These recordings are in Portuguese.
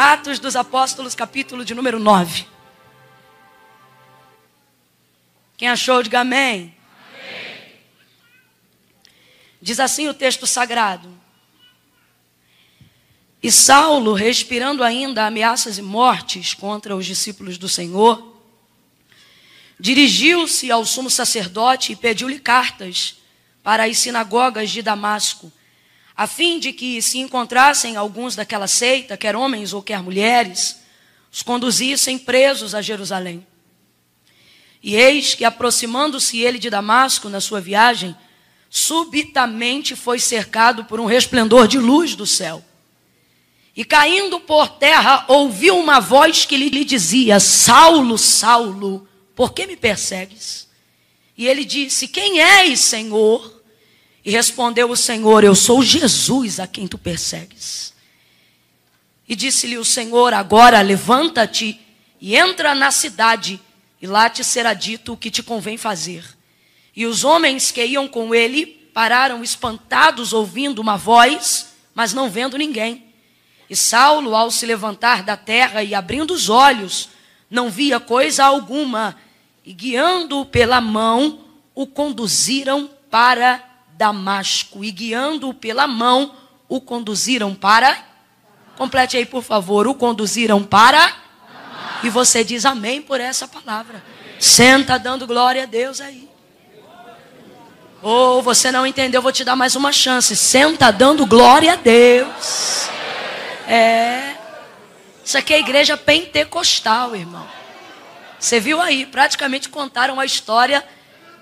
Atos dos Apóstolos, capítulo de número 9. Quem achou, diga amém. amém. Diz assim o texto sagrado. E Saulo, respirando ainda ameaças e mortes contra os discípulos do Senhor, dirigiu-se ao sumo sacerdote e pediu-lhe cartas para as sinagogas de Damasco, a fim de que, se encontrassem alguns daquela seita, quer homens ou quer mulheres, os conduzissem presos a Jerusalém. E eis que, aproximando-se ele de Damasco na sua viagem, subitamente foi cercado por um resplendor de luz do céu. E caindo por terra, ouviu uma voz que lhe dizia: Saulo, Saulo, por que me persegues? E ele disse: Quem és, Senhor? E respondeu o Senhor: Eu sou Jesus a quem tu persegues. E disse-lhe o Senhor: Agora levanta-te e entra na cidade, e lá te será dito o que te convém fazer. E os homens que iam com ele pararam espantados, ouvindo uma voz, mas não vendo ninguém. E Saulo, ao se levantar da terra e abrindo os olhos, não via coisa alguma, e guiando-o pela mão, o conduziram para Damasco. E guiando-o pela mão, o conduziram para. Complete aí, por favor. O conduziram para. E você diz amém por essa palavra. Senta dando glória a Deus aí. Ou oh, você não entendeu, vou te dar mais uma chance. Senta dando glória a Deus. É. Isso aqui é a igreja pentecostal, irmão. Você viu aí, praticamente contaram a história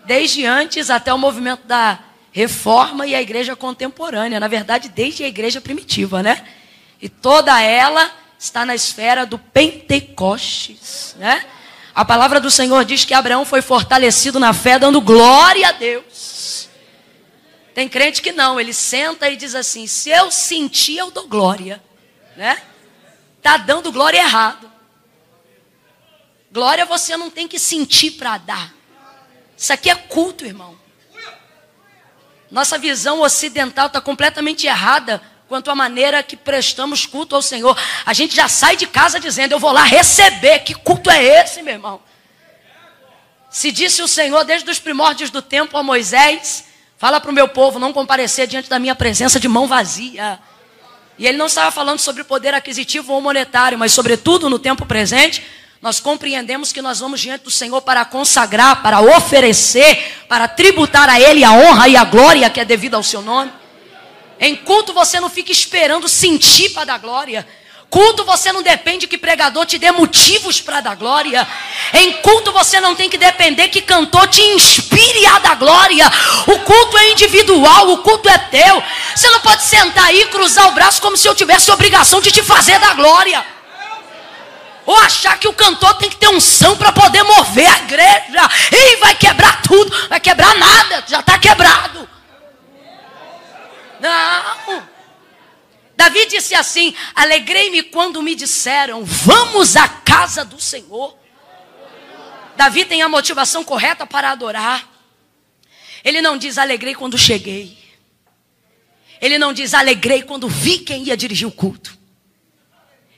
desde antes até o movimento da reforma e a igreja contemporânea. Na verdade, desde a igreja primitiva, né? E toda ela está na esfera do Pentecostes, né? A palavra do Senhor diz que Abraão foi fortalecido na fé, dando glória a Deus. Tem crente que não, ele senta e diz assim: se eu sentir, eu dou glória né? Tá dando glória errado. Glória você não tem que sentir para dar. Isso aqui é culto, irmão. Nossa visão ocidental está completamente errada quanto à maneira que prestamos culto ao Senhor. A gente já sai de casa dizendo: Eu vou lá receber. Que culto é esse, meu irmão? Se disse o Senhor desde os primórdios do tempo a Moisés: Fala para o meu povo não comparecer diante da minha presença de mão vazia. E ele não estava falando sobre poder aquisitivo ou monetário, mas sobretudo no tempo presente, nós compreendemos que nós vamos diante do Senhor para consagrar, para oferecer, para tributar a Ele a honra e a glória que é devida ao seu nome. Em culto você não fica esperando sentir para dar glória. Culto você não depende que pregador te dê motivos para dar glória. Em culto você não tem que depender que cantor te inspire a dar glória. O culto é individual, o culto é teu. Você não pode sentar aí e cruzar o braço como se eu tivesse obrigação de te fazer dar glória. Ou achar que o cantor tem que ter unção para poder mover a igreja. E vai quebrar tudo. Vai quebrar nada, já está quebrado. Não. Davi disse assim: Alegrei-me quando me disseram, vamos à casa do Senhor. Davi tem a motivação correta para adorar. Ele não diz alegrei quando cheguei. Ele não diz alegrei quando vi quem ia dirigir o culto.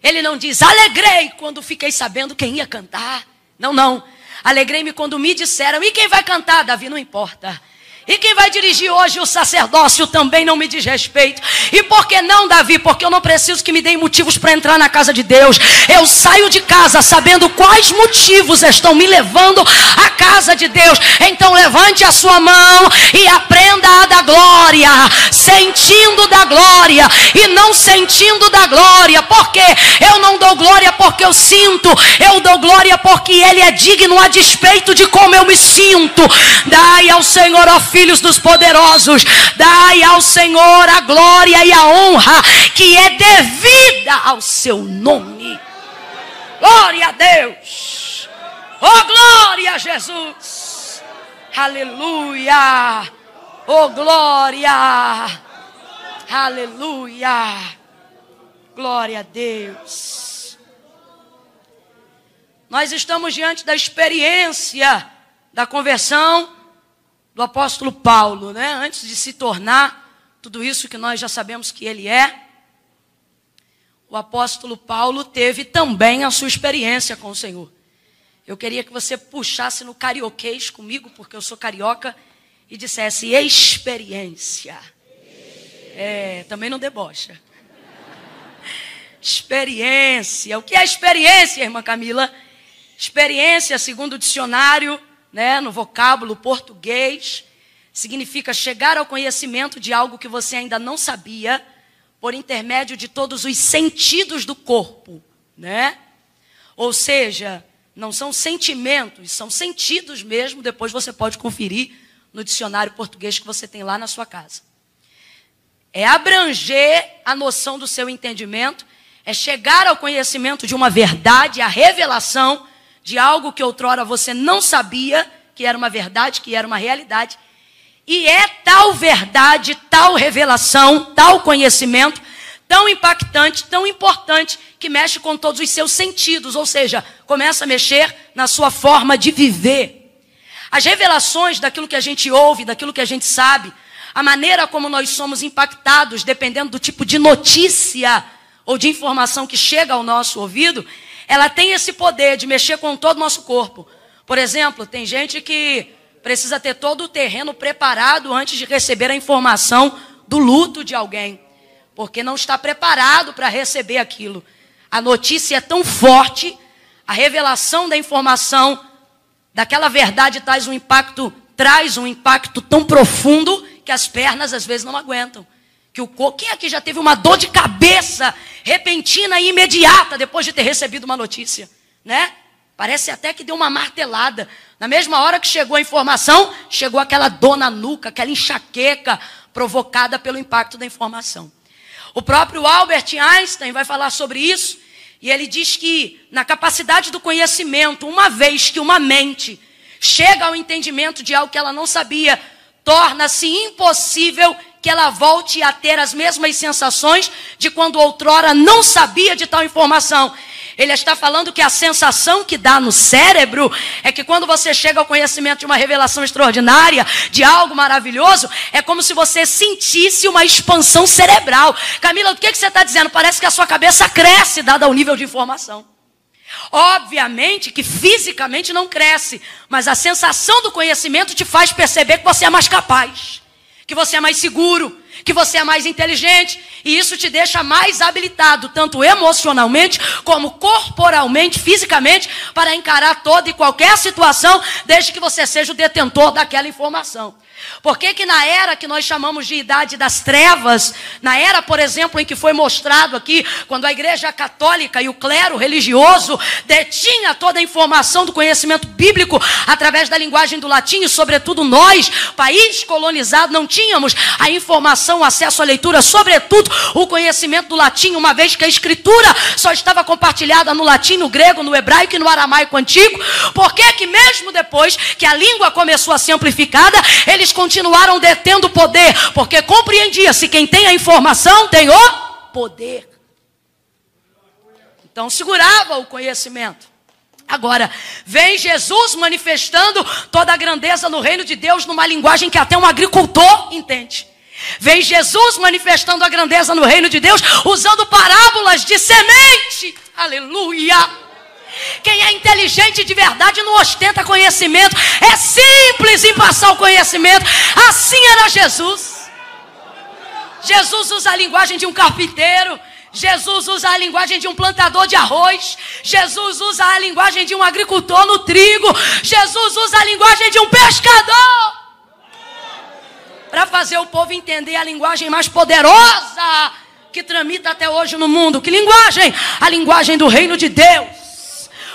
Ele não diz alegrei quando fiquei sabendo quem ia cantar. Não, não. Alegrei-me quando me disseram. E quem vai cantar? Davi não importa. E quem vai dirigir hoje o sacerdócio também não me diz respeito. E por que não, Davi? Porque eu não preciso que me deem motivos para entrar na casa de Deus. Eu saio de casa sabendo quais motivos estão me levando à casa de Deus. Então levante a sua mão e aprenda a dar glória, sentindo da glória e não sentindo da glória. Porque eu não dou glória porque eu sinto, eu dou glória porque Ele é digno a despeito de como eu me sinto. Dai ao Senhor, ó filhos dos poderosos. Dai ao Senhor a glória e a honra que é devida ao seu nome. Glória a Deus. Oh, glória a Jesus. Aleluia. Oh, glória. Aleluia. Glória a Deus. Nós estamos diante da experiência da conversão do apóstolo Paulo, né? Antes de se tornar tudo isso que nós já sabemos que ele é. o apóstolo Paulo teve também a sua experiência com o Senhor. Eu queria que você puxasse no carioquês comigo, porque eu sou carioca, e dissesse experiência. É, também não debocha. Experiência. O que é experiência, irmã Camila? Experiência, segundo o dicionário, né, no vocábulo português, significa chegar ao conhecimento de algo que você ainda não sabia por intermédio de todos os sentidos do corpo, né? Ou seja, não são sentimentos, são sentidos mesmo, depois você pode conferir no dicionário português que você tem lá na sua casa. É abranger a noção do seu entendimento, é chegar ao conhecimento de uma verdade, a revelação de algo que outrora você não sabia que era uma verdade, que era uma realidade, e é tal verdade, tal revelação, tal conhecimento, tão impactante, tão importante, que mexe com todos os seus sentidos, ou seja, começa a mexer na sua forma de viver. As revelações daquilo que a gente ouve, daquilo que a gente sabe, a maneira como nós somos impactados, dependendo do tipo de notícia ou de informação que chega ao nosso ouvido, ela tem esse poder de mexer com todo o nosso corpo. Por exemplo, tem gente que precisa ter todo o terreno preparado antes de receber a informação do luto de alguém, porque não está preparado para receber aquilo. A notícia é tão forte, a revelação da informação daquela verdade traz um impacto, traz um impacto tão profundo que as pernas às vezes não aguentam. Que o quem aqui já teve uma dor de cabeça repentina e imediata depois de ter recebido uma notícia, né? Parece até que deu uma martelada. Na mesma hora que chegou a informação, chegou aquela dor na nuca, aquela enxaqueca provocada pelo impacto da informação. O próprio Albert Einstein vai falar sobre isso, e ele diz que na capacidade do conhecimento, uma vez que uma mente chega ao entendimento de algo que ela não sabia, torna-se impossível que ela volte a ter as mesmas sensações de quando outrora não sabia de tal informação. Ele está falando que a sensação que dá no cérebro é que quando você chega ao conhecimento de uma revelação extraordinária, de algo maravilhoso, é como se você sentisse uma expansão cerebral. Camila, o que, que você está dizendo? Parece que a sua cabeça cresce, dada o nível de informação. Obviamente que fisicamente não cresce, mas a sensação do conhecimento te faz perceber que você é mais capaz, que você é mais seguro, que você é mais inteligente, e isso te deixa mais habilitado, tanto emocionalmente, como corporalmente, fisicamente, para encarar toda e qualquer situação, desde que você seja o detentor daquela informação. Por que, que na era que nós chamamos de idade das trevas, na era, por exemplo, em que foi mostrado aqui, quando a igreja católica e o clero religioso detinha toda a informação do conhecimento bíblico através da linguagem do latim, e sobretudo nós, país colonizado, não tínhamos a informação, acesso à leitura, sobretudo o conhecimento do latim, uma vez que a escritura só estava compartilhada no latim, no grego, no hebraico e no aramaico antigo. Por que que mesmo depois que a língua começou a ser amplificada, eles continuaram detendo o poder, porque compreendia-se quem tem a informação tem o poder. Então segurava o conhecimento. Agora, vem Jesus manifestando toda a grandeza no reino de Deus numa linguagem que até um agricultor entende. Vem Jesus manifestando a grandeza no reino de Deus usando parábolas de semente. Aleluia! Quem é inteligente de verdade não ostenta conhecimento, é simples em passar o conhecimento. Assim era Jesus. Jesus usa a linguagem de um carpinteiro. Jesus usa a linguagem de um plantador de arroz. Jesus usa a linguagem de um agricultor no trigo. Jesus usa a linguagem de um pescador. Para fazer o povo entender a linguagem mais poderosa que tramita até hoje no mundo. Que linguagem? A linguagem do reino de Deus.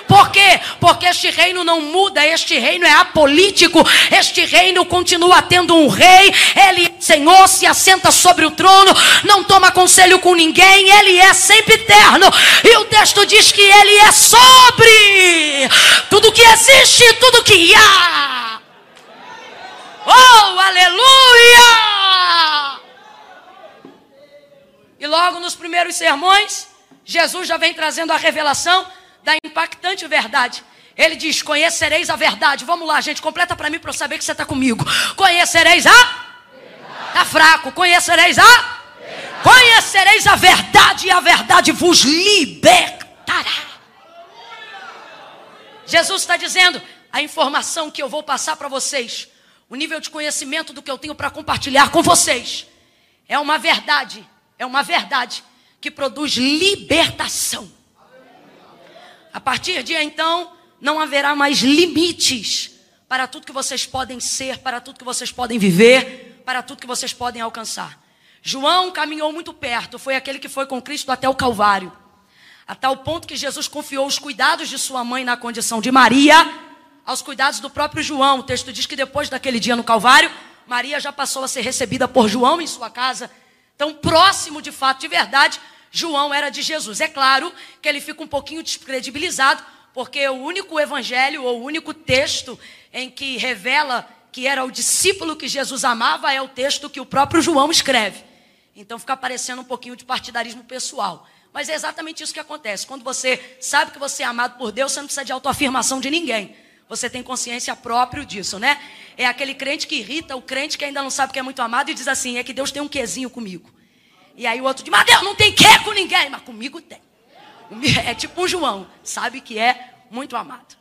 Por quê? Porque este reino não muda, este reino é apolítico, este reino continua tendo um rei, ele é Senhor, se assenta sobre o trono, não toma conselho com ninguém, ele é sempre eterno. E o texto diz que ele é sobre tudo que existe, tudo que há. Oh, aleluia! E logo nos primeiros sermões, Jesus já vem trazendo a revelação da impactante verdade. Ele diz: Conhecereis a verdade. Vamos lá, gente, completa para mim para eu saber que você está comigo. Conhecereis a? Está fraco. Conhecereis a? Verdade. Conhecereis a verdade e a verdade vos libertará. Jesus está dizendo: a informação que eu vou passar para vocês, o nível de conhecimento do que eu tenho para compartilhar com vocês, é uma verdade, é uma verdade que produz libertação. A partir de então, não haverá mais limites para tudo que vocês podem ser, para tudo que vocês podem viver, para tudo que vocês podem alcançar. João caminhou muito perto, foi aquele que foi com Cristo até o Calvário. A tal ponto que Jesus confiou os cuidados de sua mãe na condição de Maria aos cuidados do próprio João. O texto diz que depois daquele dia no Calvário, Maria já passou a ser recebida por João em sua casa. Tão próximo de fato, de verdade, João era de Jesus. É claro que ele fica um pouquinho descredibilizado, porque o único evangelho ou o único texto em que revela que era o discípulo que Jesus amava é o texto que o próprio João escreve. Então fica parecendo um pouquinho de partidarismo pessoal. Mas é exatamente isso que acontece. Quando você sabe que você é amado por Deus, você não precisa de autoafirmação de ninguém. Você tem consciência própria disso, né? É aquele crente que irrita o crente que ainda não sabe que é muito amado e diz assim: é que Deus tem um quezinho comigo. E aí o outro diz: mas Deus não tem que com ninguém, mas comigo tem. É tipo um João, sabe que é muito amado.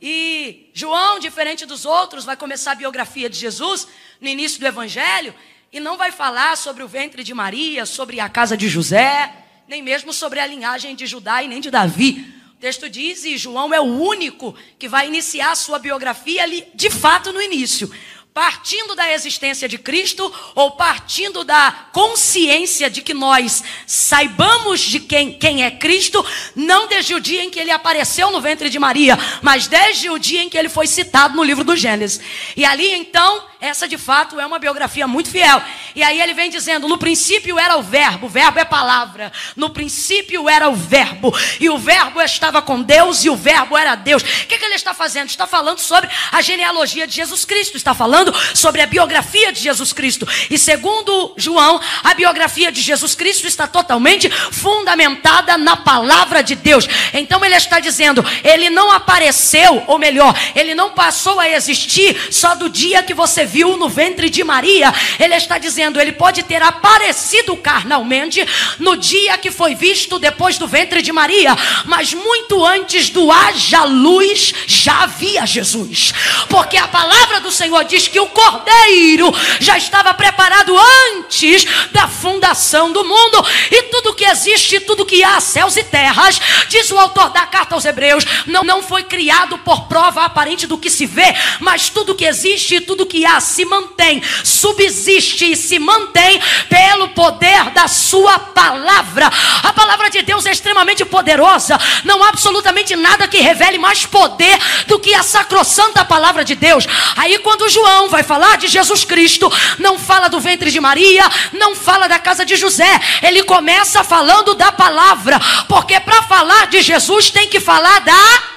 E João, diferente dos outros, vai começar a biografia de Jesus no início do Evangelho e não vai falar sobre o ventre de Maria, sobre a casa de José, nem mesmo sobre a linhagem de Judá e nem de Davi. O texto diz, e João é o único que vai iniciar a sua biografia ali, de fato, no início partindo da existência de Cristo ou partindo da consciência de que nós saibamos de quem, quem é Cristo, não desde o dia em que ele apareceu no ventre de Maria, mas desde o dia em que ele foi citado no livro do Gênesis. E ali então, essa de fato é uma biografia muito fiel. E aí ele vem dizendo: no princípio era o Verbo, o Verbo é palavra. No princípio era o Verbo, e o Verbo estava com Deus, e o Verbo era Deus. O que, que ele está fazendo? Está falando sobre a genealogia de Jesus Cristo, está falando sobre a biografia de Jesus Cristo. E segundo João, a biografia de Jesus Cristo está totalmente fundamentada na palavra de Deus. Então ele está dizendo, ele não apareceu, ou melhor, ele não passou a existir só do dia que você viu no ventre de Maria. Ele está dizendo, ele pode ter aparecido carnalmente no dia que foi visto depois do ventre de Maria, mas muito antes do haja luz já havia Jesus. Porque a palavra do Senhor diz que o cordeiro já estava preparado antes da fundação do mundo. E tudo que existe, tudo que há, céus e terras, diz o autor da carta aos Hebreus, não, não foi criado por prova aparente do que se vê, mas tudo que existe tudo que há se mantém, subsiste e se mantém pelo poder da sua palavra. A palavra de Deus é extremamente poderosa. Não há absolutamente nada que revele mais poder do que a sacrossanta palavra de Deus. Aí quando João vai falar de Jesus Cristo, não fala do ventre de Maria, não fala da casa de José. Ele começa falando da palavra, porque para falar de Jesus tem que falar da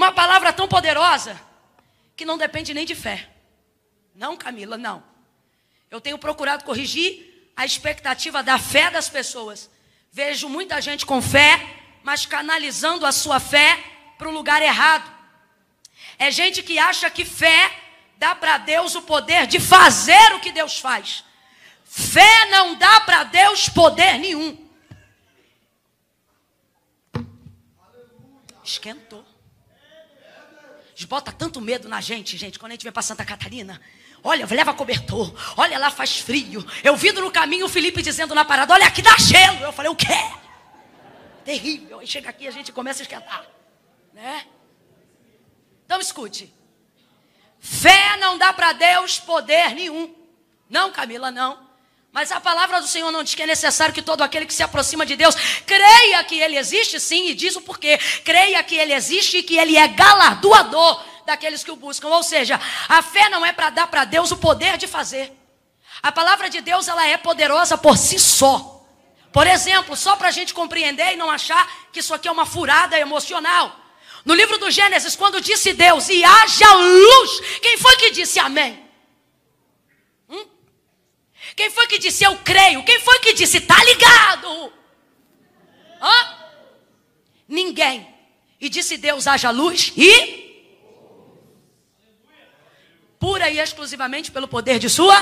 Uma palavra tão poderosa que não depende nem de fé. Não, Camila, não. Eu tenho procurado corrigir a expectativa da fé das pessoas. Vejo muita gente com fé, mas canalizando a sua fé para o lugar errado. É gente que acha que fé dá para Deus o poder de fazer o que Deus faz. Fé não dá para Deus poder nenhum. Esquentou. Bota tanto medo na gente, gente, quando a gente vem para Santa Catarina. Olha, leva cobertor. Olha lá, faz frio. Eu vi no caminho o Felipe dizendo na parada: Olha, aqui dá gelo. Eu falei: O quê? Terrível. Aí chega aqui e a gente começa a esquentar. Né? Então escute. Fé não dá para Deus poder nenhum. Não, Camila, não. Mas a palavra do Senhor não diz que é necessário que todo aquele que se aproxima de Deus creia que Ele existe, sim, e diz o porquê. Creia que Ele existe e que Ele é galardoador daqueles que o buscam. Ou seja, a fé não é para dar para Deus o poder de fazer. A palavra de Deus ela é poderosa por si só. Por exemplo, só para a gente compreender e não achar que isso aqui é uma furada emocional. No livro do Gênesis, quando disse Deus e haja luz, quem foi que disse amém? Quem foi que disse eu creio? Quem foi que disse tá ligado? Hã? Ninguém. E disse Deus haja luz e Pura e exclusivamente pelo poder de sua.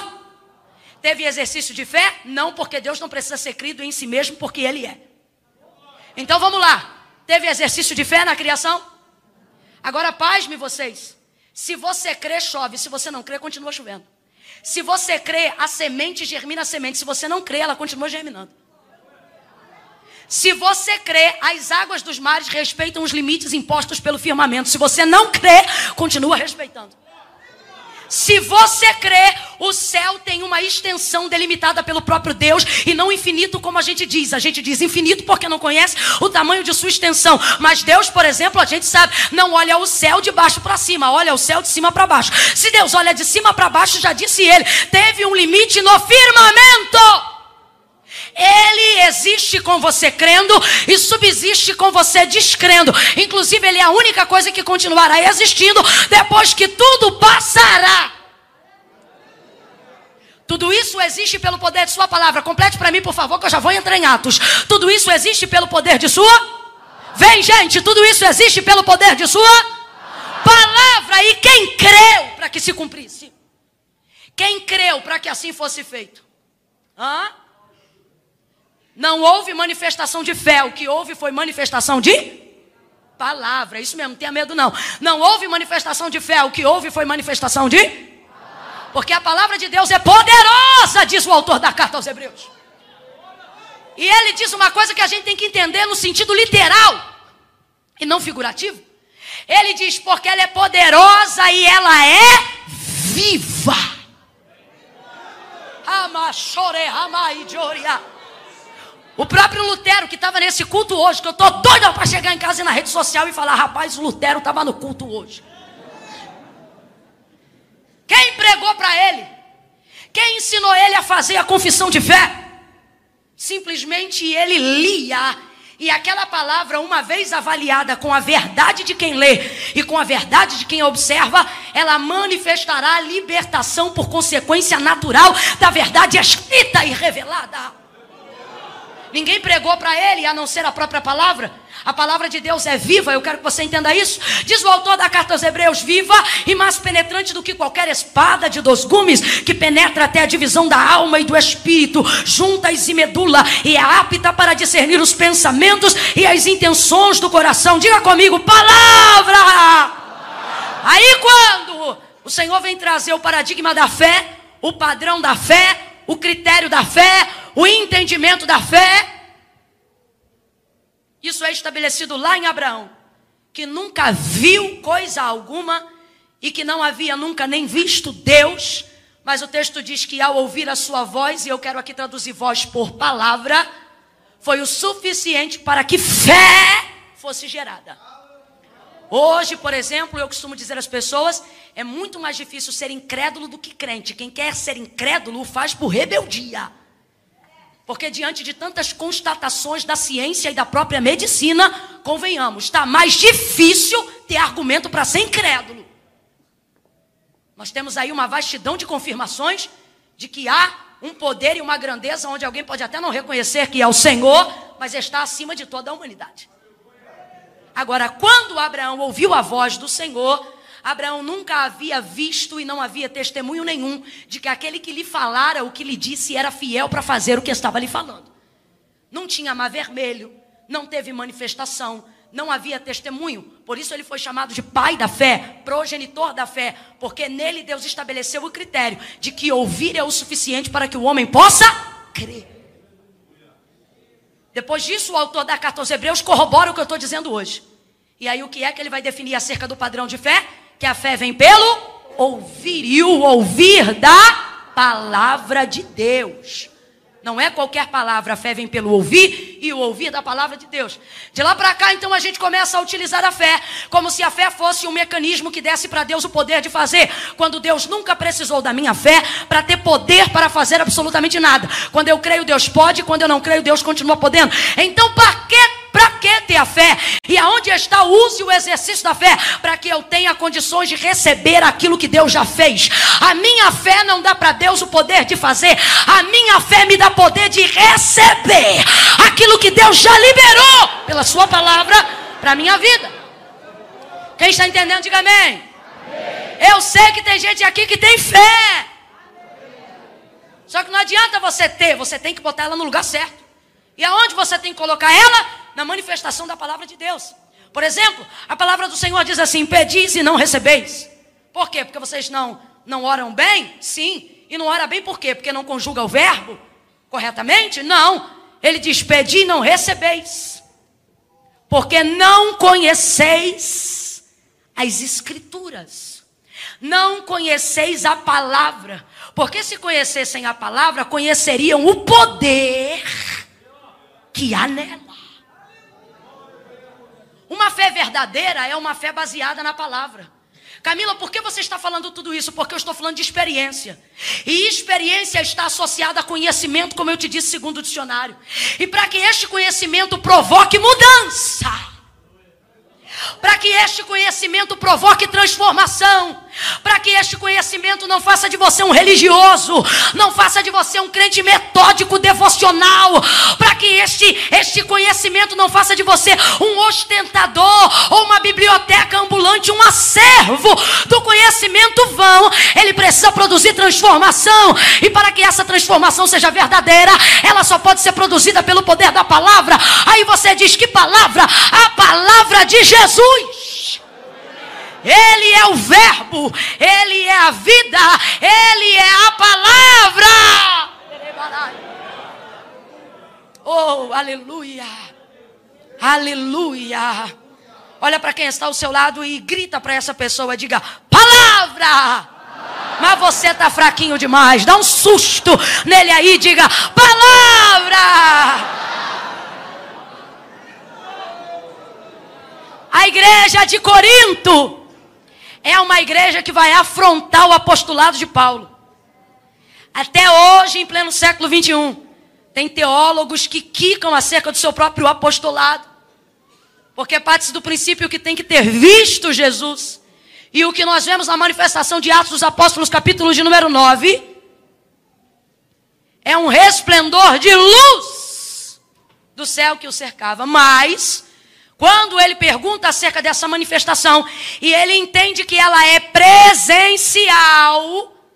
Teve exercício de fé? Não, porque Deus não precisa ser crido em si mesmo, porque Ele é. Então vamos lá. Teve exercício de fé na criação? Agora, paz-me vocês. Se você crê, chove. Se você não crê, continua chovendo. Se você crê, a semente germina a semente. Se você não crê, ela continua germinando. Se você crê, as águas dos mares respeitam os limites impostos pelo firmamento. Se você não crê, continua respeitando. Se você crê, o céu tem uma extensão delimitada pelo próprio Deus e não infinito como a gente diz. A gente diz infinito porque não conhece o tamanho de sua extensão. Mas Deus, por exemplo, a gente sabe, não olha o céu de baixo para cima, olha o céu de cima para baixo. Se Deus olha de cima para baixo, já disse ele, teve um limite no firmamento. Ele existe com você crendo e subsiste com você descrendo. Inclusive, Ele é a única coisa que continuará existindo depois que tudo passará. Tudo isso existe pelo poder de Sua palavra. Complete para mim, por favor, que eu já vou entrar em Atos. Tudo isso existe pelo poder de Sua. Vem, gente, tudo isso existe pelo poder de Sua palavra. E quem creu para que se cumprisse? Quem creu para que assim fosse feito? Hã? Não houve manifestação de fé, o que houve foi manifestação de palavra. Isso mesmo, não tenha medo não. Não houve manifestação de fé, o que houve foi manifestação de porque a palavra de Deus é poderosa, diz o autor da carta aos Hebreus. E ele diz uma coisa que a gente tem que entender no sentido literal e não figurativo. Ele diz: porque ela é poderosa e ela é viva. Amachore, amaijoria. O próprio Lutero, que estava nesse culto hoje, que eu estou doido para chegar em casa e na rede social e falar: rapaz, o Lutero estava no culto hoje. Quem pregou para ele? Quem ensinou ele a fazer a confissão de fé? Simplesmente ele lia. E aquela palavra, uma vez avaliada com a verdade de quem lê e com a verdade de quem observa, ela manifestará a libertação por consequência natural da verdade escrita e revelada. Ninguém pregou para ele a não ser a própria palavra. A palavra de Deus é viva, eu quero que você entenda isso. Diz o autor da carta aos Hebreus: viva e mais penetrante do que qualquer espada de dois gumes, que penetra até a divisão da alma e do espírito, juntas e medula, e é apta para discernir os pensamentos e as intenções do coração. Diga comigo: palavra! Aí quando o Senhor vem trazer o paradigma da fé, o padrão da fé, o critério da fé, o entendimento da fé. Isso é estabelecido lá em Abraão, que nunca viu coisa alguma e que não havia nunca nem visto Deus, mas o texto diz que ao ouvir a sua voz, e eu quero aqui traduzir voz por palavra, foi o suficiente para que fé fosse gerada. Hoje, por exemplo, eu costumo dizer às pessoas: é muito mais difícil ser incrédulo do que crente. Quem quer ser incrédulo faz por rebeldia. Porque diante de tantas constatações da ciência e da própria medicina, convenhamos, está mais difícil ter argumento para ser incrédulo. Nós temos aí uma vastidão de confirmações de que há um poder e uma grandeza onde alguém pode até não reconhecer que é o Senhor, mas está acima de toda a humanidade. Agora, quando Abraão ouviu a voz do Senhor, Abraão nunca havia visto e não havia testemunho nenhum de que aquele que lhe falara o que lhe disse era fiel para fazer o que estava lhe falando. Não tinha mar vermelho, não teve manifestação, não havia testemunho. Por isso ele foi chamado de pai da fé, progenitor da fé, porque nele Deus estabeleceu o critério de que ouvir é o suficiente para que o homem possa crer. Depois disso, o autor da carta aos Hebreus corrobora o que eu estou dizendo hoje. E aí, o que é que ele vai definir acerca do padrão de fé? Que a fé vem pelo ouvir, e o ouvir da palavra de Deus. Não é qualquer palavra, a fé vem pelo ouvir e o ouvir da palavra de Deus. De lá para cá, então, a gente começa a utilizar a fé como se a fé fosse um mecanismo que desse para Deus o poder de fazer, quando Deus nunca precisou da minha fé para ter poder para fazer absolutamente nada. Quando eu creio, Deus pode, quando eu não creio, Deus continua podendo. Então, para que que ter a fé? E aonde está o uso e o exercício da fé? Para que eu tenha condições de receber aquilo que Deus já fez. A minha fé não dá para Deus o poder de fazer, a minha fé me dá poder de receber aquilo que Deus já liberou pela Sua palavra para a minha vida. Quem está entendendo, diga amém. Eu sei que tem gente aqui que tem fé. Só que não adianta você ter, você tem que botar ela no lugar certo. E aonde você tem que colocar ela? Na manifestação da palavra de Deus. Por exemplo, a palavra do Senhor diz assim: Pedis e não recebeis. Por quê? Porque vocês não, não oram bem? Sim. E não ora bem por quê? Porque não conjuga o verbo corretamente? Não. Ele diz: Pedi e não recebeis. Porque não conheceis as Escrituras. Não conheceis a palavra. Porque se conhecessem a palavra, conheceriam o poder que há nela. Uma fé verdadeira é uma fé baseada na palavra. Camila, por que você está falando tudo isso? Porque eu estou falando de experiência. E experiência está associada a conhecimento, como eu te disse, segundo o dicionário. E para que este conhecimento provoque mudança, para que este conhecimento provoque transformação, para que este conhecimento não faça de você um religioso, não faça de você um crente metódico, devocional, para que este, este conhecimento não faça de você um ostentador ou uma biblioteca ambulante, um acervo do conhecimento vão, ele precisa produzir transformação, e para que essa transformação seja verdadeira, ela só pode ser produzida pelo poder da palavra. Aí você diz: que palavra? A palavra de Jesus. Ele é o Verbo, Ele é a vida, Ele é a palavra. Oh, aleluia, aleluia. Olha para quem está ao seu lado e grita para essa pessoa: diga, palavra. Mas você está fraquinho demais, dá um susto nele aí, diga, palavra. A igreja de Corinto é uma igreja que vai afrontar o apostolado de Paulo. Até hoje, em pleno século 21, tem teólogos que quicam acerca do seu próprio apostolado. Porque parte do princípio que tem que ter visto Jesus. E o que nós vemos na manifestação de Atos dos Apóstolos, capítulo de número 9, é um resplendor de luz do céu que o cercava. Mas quando ele pergunta acerca dessa manifestação e ele entende que ela é presencial,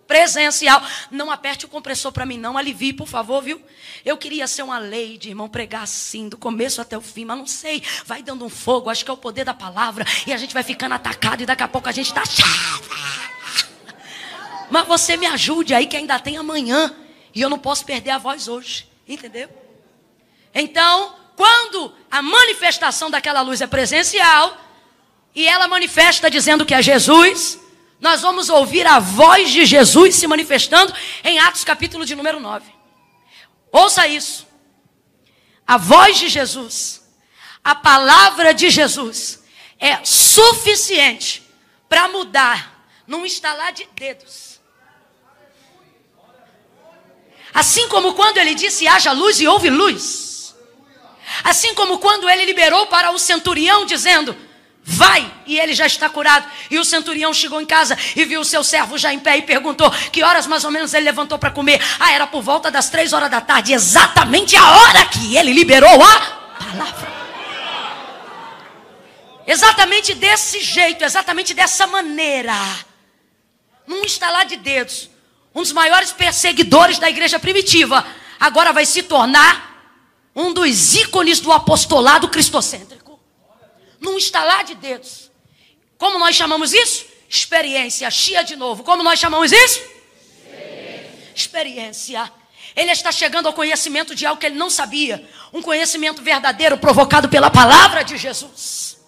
presencial. Não aperte o compressor para mim, não. Alivie, por favor, viu? Eu queria ser uma lady, irmão, pregar assim, do começo até o fim, mas não sei. Vai dando um fogo, acho que é o poder da palavra. E a gente vai ficando atacado e daqui a pouco a gente está. Mas você me ajude aí que ainda tem amanhã. E eu não posso perder a voz hoje. Entendeu? Então, quando a manifestação daquela luz é presencial, e ela manifesta dizendo que é Jesus, nós vamos ouvir a voz de Jesus se manifestando em Atos capítulo de número 9. Ouça isso. A voz de Jesus, a palavra de Jesus é suficiente para mudar num estalar de dedos. Assim como quando ele disse haja luz e houve luz. Assim como quando ele liberou para o centurião, dizendo: Vai, e ele já está curado. E o centurião chegou em casa e viu o seu servo já em pé e perguntou: Que horas mais ou menos ele levantou para comer? Ah, era por volta das três horas da tarde, exatamente a hora que ele liberou a palavra. Exatamente desse jeito, exatamente dessa maneira. Num estalar de dedos, um dos maiores perseguidores da igreja primitiva agora vai se tornar um dos ícones do apostolado cristocêntrico. Num estalar de dedos. Como nós chamamos isso? Experiência. Chia de novo. Como nós chamamos isso? Experiência. Experiência. Ele está chegando ao conhecimento de algo que ele não sabia. Um conhecimento verdadeiro provocado pela palavra de Jesus.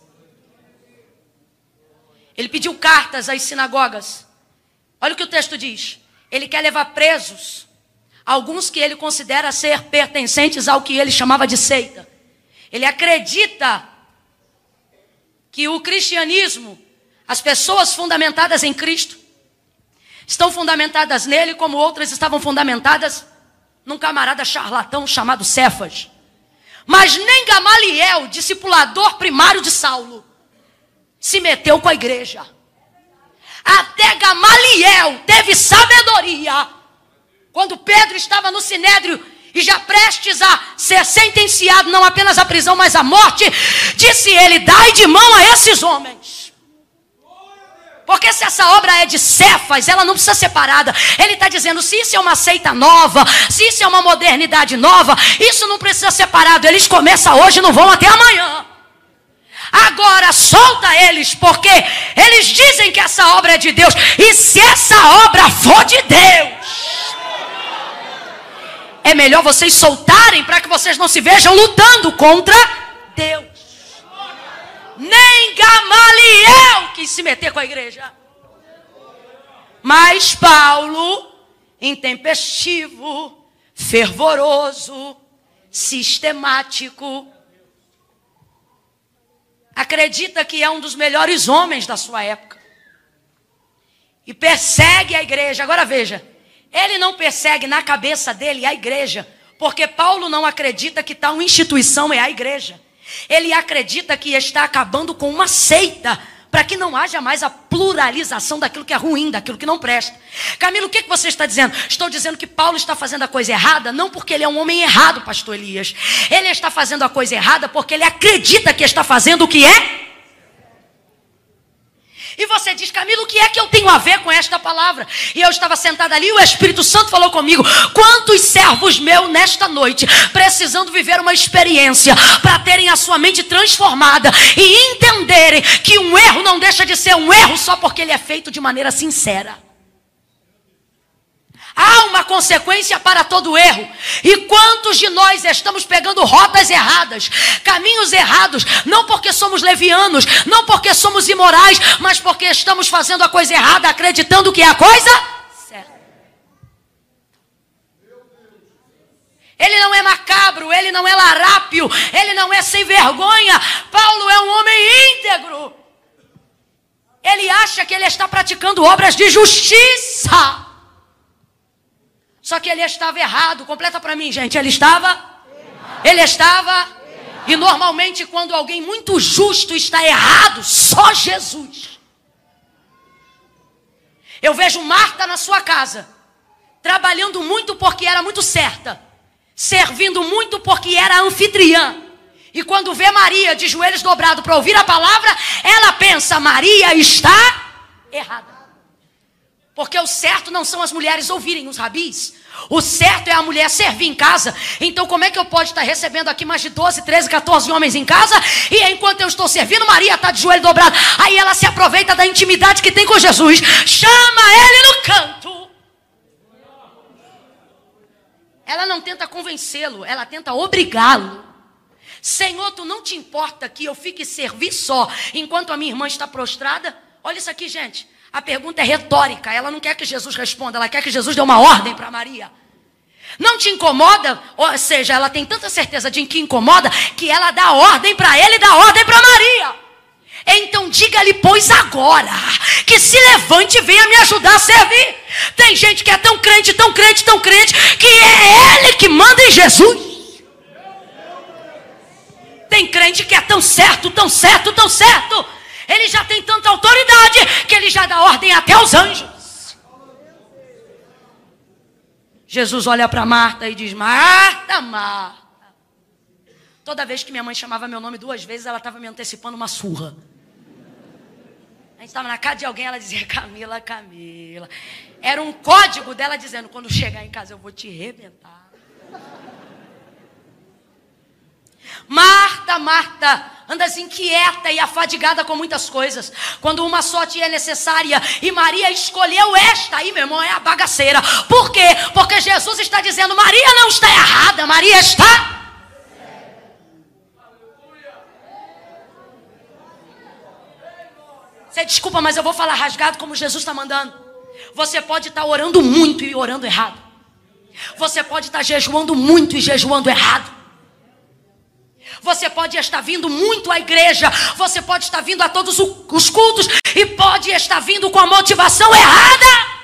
Ele pediu cartas às sinagogas. Olha o que o texto diz. Ele quer levar presos alguns que ele considera ser pertencentes ao que ele chamava de seita. Ele acredita que o cristianismo, as pessoas fundamentadas em Cristo, estão fundamentadas nele como outras estavam fundamentadas num camarada charlatão chamado Cefas. Mas nem Gamaliel, discipulador primário de Saulo, se meteu com a igreja. Até Gamaliel teve sabedoria quando Pedro estava no sinédrio e já prestes a ser sentenciado não apenas à prisão, mas à morte, disse ele: Dai de mão a esses homens. Porque se essa obra é de Cefas, ela não precisa ser parada. Ele está dizendo: se isso é uma seita nova, se isso é uma modernidade nova, isso não precisa ser parado. Eles começam hoje e não vão até amanhã. Agora solta eles, porque eles dizem que essa obra é de Deus. E se essa obra for de Deus, é melhor vocês soltarem para que vocês não se vejam lutando contra Deus. Nem Gamaliel quis se meter com a igreja. Mas Paulo, intempestivo, fervoroso, sistemático, acredita que é um dos melhores homens da sua época. E persegue a igreja. Agora veja, ele não persegue na cabeça dele a igreja, porque Paulo não acredita que tal instituição é a igreja. Ele acredita que está acabando com uma seita, para que não haja mais a pluralização daquilo que é ruim, daquilo que não presta. Camilo, o que, você está dizendo? Estou dizendo que Paulo está fazendo a coisa errada, não porque ele é um homem errado, pastor Elias. Ele está fazendo a coisa errada porque ele acredita que está fazendo o que é e você diz, Camilo, o que é que eu tenho a ver com esta palavra? E eu estava sentada ali e o Espírito Santo falou comigo: quantos servos meus nesta noite, precisando viver uma experiência para terem a sua mente transformada e entenderem que um erro não deixa de ser um erro só porque ele é feito de maneira sincera. Há uma consequência para todo erro. E quantos de nós estamos pegando rotas erradas, caminhos errados, não porque somos levianos, não porque somos imorais, mas porque estamos fazendo a coisa errada, acreditando que é a coisa certa. Ele não é macabro, ele não é larápio, ele não é sem vergonha. Paulo é um homem íntegro. Ele acha que ele está praticando obras de justiça. Só que ele estava errado. Completa para mim, gente. Ele estava? Ele estava? E normalmente, quando alguém muito justo está errado, só Jesus. Eu vejo Marta na sua casa, trabalhando muito porque era muito certa, servindo muito porque era anfitriã. E quando vê Maria de joelhos dobrados para ouvir a palavra, ela pensa: Maria está errada. Porque o certo não são as mulheres ouvirem os rabis. O certo é a mulher servir em casa. Então, como é que eu posso estar recebendo aqui mais de 12, 13, 14 homens em casa? E enquanto eu estou servindo, Maria está de joelho dobrado. Aí ela se aproveita da intimidade que tem com Jesus. Chama ele no canto. Ela não tenta convencê-lo, ela tenta obrigá-lo. Senhor, tu não te importa que eu fique servir só enquanto a minha irmã está prostrada? Olha isso aqui, gente. A pergunta é retórica. Ela não quer que Jesus responda, ela quer que Jesus dê uma ordem para Maria. Não te incomoda? Ou seja, ela tem tanta certeza de que incomoda que ela dá ordem para ele e dá ordem para Maria. Então diga-lhe, pois agora, que se levante e venha me ajudar a servir. Tem gente que é tão crente, tão crente, tão crente, que é ele que manda em Jesus. Tem crente que é tão certo, tão certo, tão certo, ele já tem tanta autoridade que ele já dá ordem até aos anjos. Jesus olha para Marta e diz: Marta, Marta. Toda vez que minha mãe chamava meu nome duas vezes, ela estava me antecipando uma surra. A gente estava na casa de alguém, ela dizia Camila, Camila. Era um código dela dizendo: quando chegar em casa eu vou te rebentar. Marta, Marta, andas inquieta e afadigada com muitas coisas, quando uma só te é necessária, e Maria escolheu esta, aí meu irmão, é a bagaceira. Por quê? Porque Jesus está dizendo: Maria não está errada, Maria está. Você desculpa, mas eu vou falar rasgado como Jesus está mandando. Você pode estar orando muito e orando errado. Você pode estar jejuando muito e jejuando errado. Você pode estar vindo muito à igreja, você pode estar vindo a todos os cultos e pode estar vindo com a motivação errada.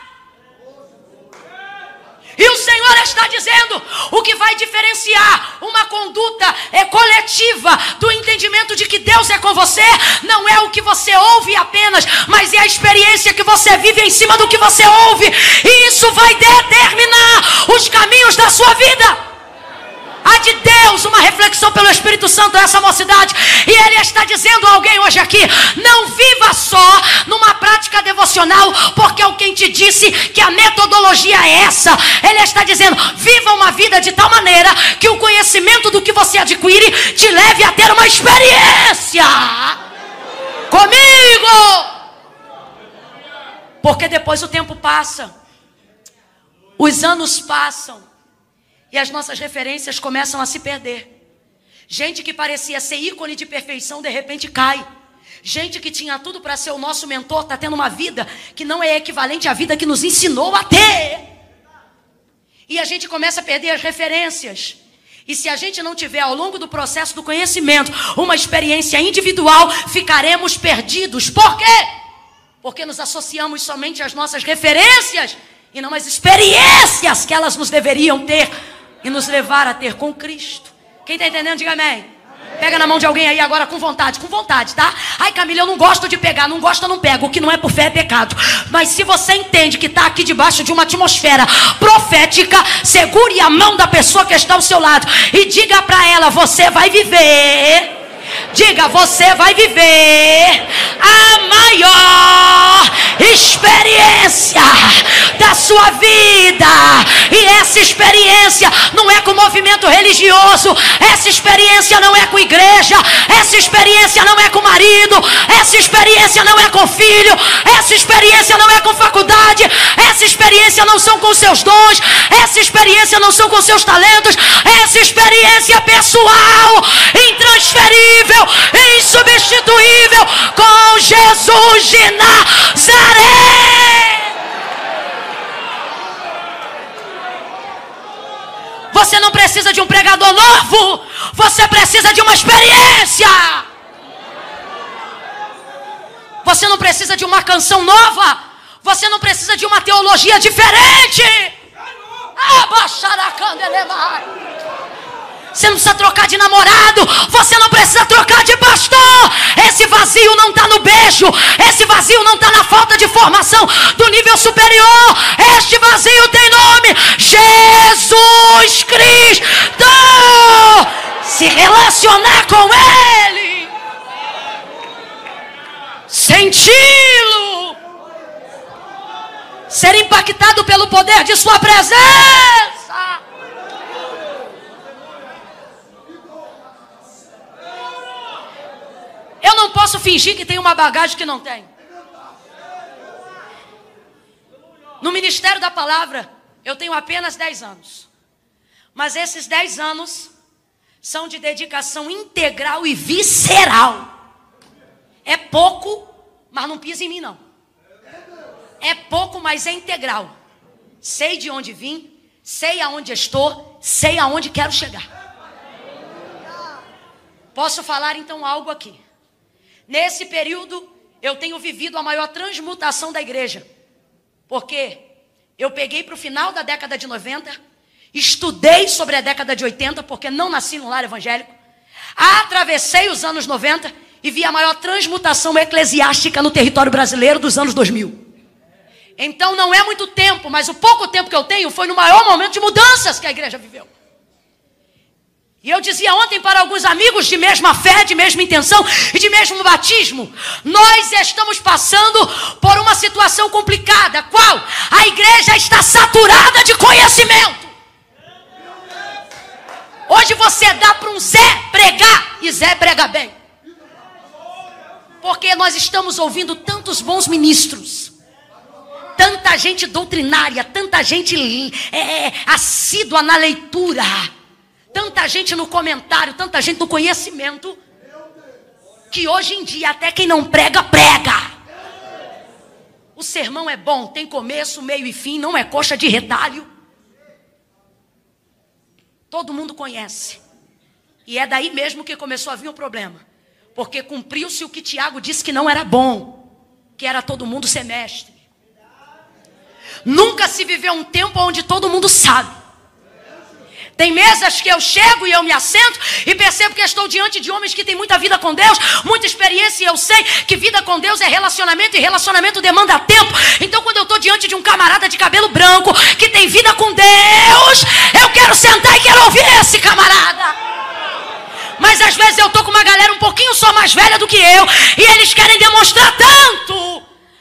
E o Senhor está dizendo: o que vai diferenciar uma conduta é coletiva do entendimento de que Deus é com você, não é o que você ouve apenas, mas é a experiência que você vive em cima do que você ouve, e isso vai determinar os caminhos da sua vida. Há de Deus uma reflexão pelo Espírito Santo nessa mocidade. E Ele está dizendo a alguém hoje aqui: não viva só numa prática devocional, porque alguém te disse que a metodologia é essa. Ele está dizendo: viva uma vida de tal maneira que o conhecimento do que você adquire te leve a ter uma experiência comigo. Porque depois o tempo passa, os anos passam e as nossas referências começam a se perder. Gente que parecia ser ícone de perfeição, de repente cai. Gente que tinha tudo para ser o nosso mentor, está tendo uma vida que não é equivalente à vida que nos ensinou a ter. E a gente começa a perder as referências. E se a gente não tiver ao longo do processo do conhecimento uma experiência individual, ficaremos perdidos. Por quê? Porque nos associamos somente às nossas referências e não às experiências que elas nos deveriam ter e nos levar a ter com Cristo. Quem está entendendo, diga amém. Pega na mão de alguém aí agora com vontade, com vontade, tá? Ai, Camila, eu não gosto de pegar, não gosto, eu não pego. O que não é por fé é pecado. Mas se você entende que está aqui debaixo de uma atmosfera profética, segure a mão da pessoa que está ao seu lado e diga para ela: você vai viver Diga, você vai viver a maior experiência da sua vida. E essa experiência não é com movimento religioso, essa experiência não é com igreja, essa experiência não é com marido, essa experiência não é com filho, essa experiência não é com faculdade, essa experiência não são com seus dons, essa experiência não são com seus talentos, essa experiência é pessoal, intransferível insubstituível com Jesus de Nazaré. Você não precisa de um pregador novo, você precisa de uma experiência. Você não precisa de uma canção nova, você não precisa de uma teologia diferente. Abaixaracandelemai. Você não precisa trocar de namorado. Você não precisa trocar de pastor. Esse vazio não está no beijo. Esse vazio não está na falta de formação do nível superior. Este vazio tem nome: Jesus Cristo. Se relacionar com Ele. Senti-lo. Ser impactado pelo poder de Sua presença. Eu não posso fingir que tem uma bagagem que não tem. No ministério da palavra, eu tenho apenas 10 anos. Mas esses 10 anos são de dedicação integral e visceral. É pouco, mas não pisa em mim, não. É pouco, mas é integral. Sei de onde vim, sei aonde estou, sei aonde quero chegar. Posso falar então algo aqui. Nesse período, eu tenho vivido a maior transmutação da igreja. Porque eu peguei para o final da década de 90, estudei sobre a década de 80, porque não nasci no lar evangélico, atravessei os anos 90 e vi a maior transmutação eclesiástica no território brasileiro dos anos 2000. Então não é muito tempo, mas o pouco tempo que eu tenho foi no maior momento de mudanças que a igreja viveu. E eu dizia ontem para alguns amigos de mesma fé, de mesma intenção e de mesmo batismo, nós estamos passando por uma situação complicada. Qual? A igreja está saturada de conhecimento. Hoje você dá para um Zé pregar e Zé prega bem. Porque nós estamos ouvindo tantos bons ministros, tanta gente doutrinária, tanta gente é, é assídua na leitura tanta gente no comentário, tanta gente no conhecimento, que hoje em dia até quem não prega, prega. O sermão é bom, tem começo, meio e fim, não é coxa de retalho. Todo mundo conhece. E é daí mesmo que começou a vir o problema. Porque cumpriu-se o que Tiago disse que não era bom, que era todo mundo semestre. Nunca se viveu um tempo onde todo mundo sabe. Tem mesas que eu chego e eu me assento e percebo que estou diante de homens que têm muita vida com Deus, muita experiência, e eu sei que vida com Deus é relacionamento e relacionamento demanda tempo. Então, quando eu estou diante de um camarada de cabelo branco que tem vida com Deus, eu quero sentar e quero ouvir esse camarada. Mas às vezes eu tô com uma galera um pouquinho só mais velha do que eu e eles querem demonstrar tanto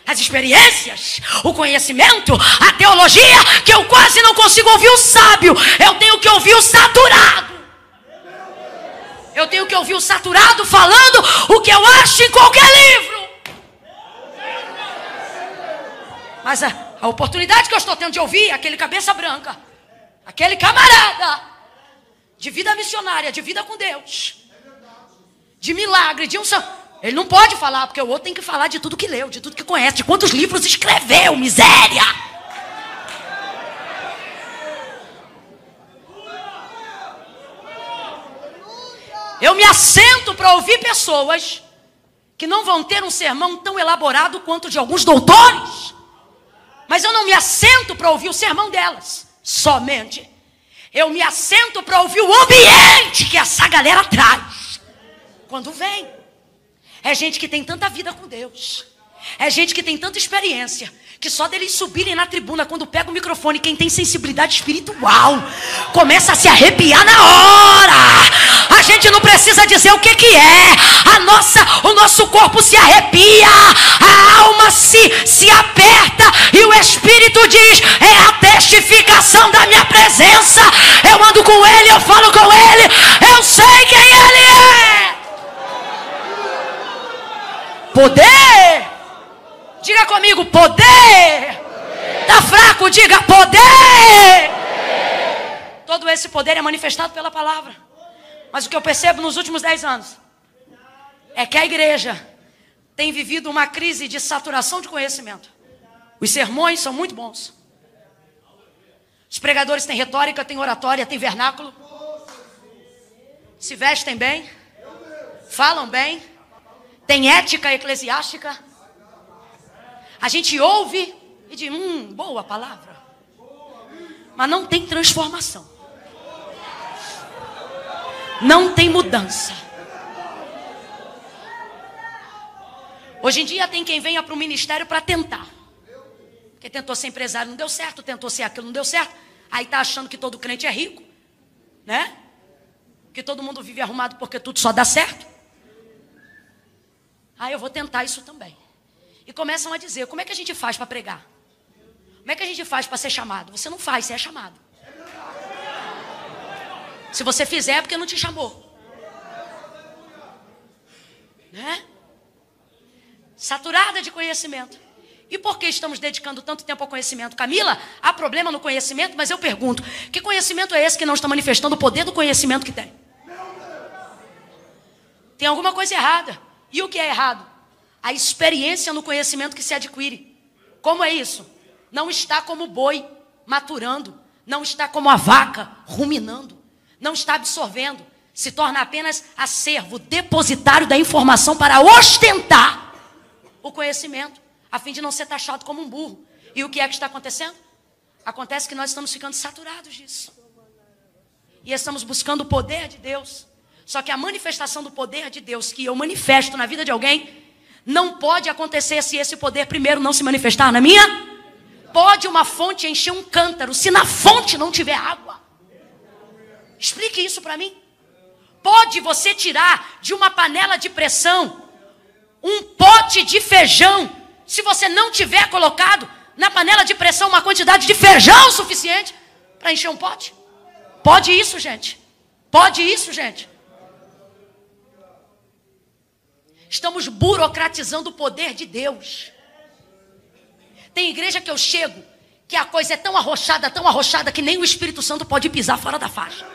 as experiências, o conhecimento, a teologia, que eu quase não consigo ouvir o sábio. Eu tenho que ouvir o saturado. Eu tenho que ouvir o saturado falando o que eu acho em qualquer livro. Mas a, a oportunidade que eu estou tendo de ouvir, aquele cabeça branca, aquele camarada, de vida missionária, de vida com Deus, de milagre, de um ele não pode falar, porque o outro tem que falar de tudo que leu, de tudo que conhece, de quantos livros escreveu, miséria. Eu me assento para ouvir pessoas que não vão ter um sermão tão elaborado quanto de alguns doutores. Mas eu não me assento para ouvir o sermão delas, somente. Eu me assento para ouvir o ambiente que essa galera traz. Quando vem. É gente que tem tanta vida com Deus. É gente que tem tanta experiência. Que só deles subirem na tribuna quando pega o microfone, quem tem sensibilidade espiritual, começa a se arrepiar na hora. A gente não precisa dizer o que, que é. A nossa, o nosso corpo se arrepia, a alma se, se aperta e o Espírito diz: é a testificação da minha presença. Eu ando com ele, eu falo com ele, eu sei quem ele é. Poder. Diga comigo, poder. Tá fraco, diga poder. Todo esse poder é manifestado pela palavra. Mas o que eu percebo nos últimos dez anos é que a igreja tem vivido uma crise de saturação de conhecimento. Os sermões são muito bons. Os pregadores têm retórica, têm oratória, têm vernáculo. Se vestem bem, falam bem, tem ética eclesiástica. A gente ouve e diz, hum, boa palavra. Mas não tem transformação. Não tem mudança. Hoje em dia tem quem venha para o ministério para tentar. Porque tentou ser empresário, não deu certo, tentou ser aquilo, não deu certo. Aí está achando que todo crente é rico, né? Que todo mundo vive arrumado porque tudo só dá certo. Ah, eu vou tentar isso também. E começam a dizer: como é que a gente faz para pregar? Como é que a gente faz para ser chamado? Você não faz, você é chamado. Se você fizer, é porque não te chamou. Né? Saturada de conhecimento. E por que estamos dedicando tanto tempo ao conhecimento? Camila, há problema no conhecimento, mas eu pergunto: que conhecimento é esse que não está manifestando o poder do conhecimento que tem? Tem alguma coisa errada. E o que é errado? A experiência no conhecimento que se adquire. Como é isso? Não está como boi maturando, não está como a vaca ruminando, não está absorvendo, se torna apenas acervo, depositário da informação para ostentar o conhecimento, a fim de não ser taxado como um burro. E o que é que está acontecendo? Acontece que nós estamos ficando saturados disso. E estamos buscando o poder de Deus só que a manifestação do poder de Deus que eu manifesto na vida de alguém não pode acontecer se esse poder primeiro não se manifestar na minha. Pode uma fonte encher um cântaro se na fonte não tiver água. Explique isso para mim. Pode você tirar de uma panela de pressão um pote de feijão se você não tiver colocado na panela de pressão uma quantidade de feijão suficiente para encher um pote? Pode isso, gente. Pode isso, gente. Estamos burocratizando o poder de Deus. Tem igreja que eu chego, que a coisa é tão arrochada, tão arrochada, que nem o Espírito Santo pode pisar fora da faixa.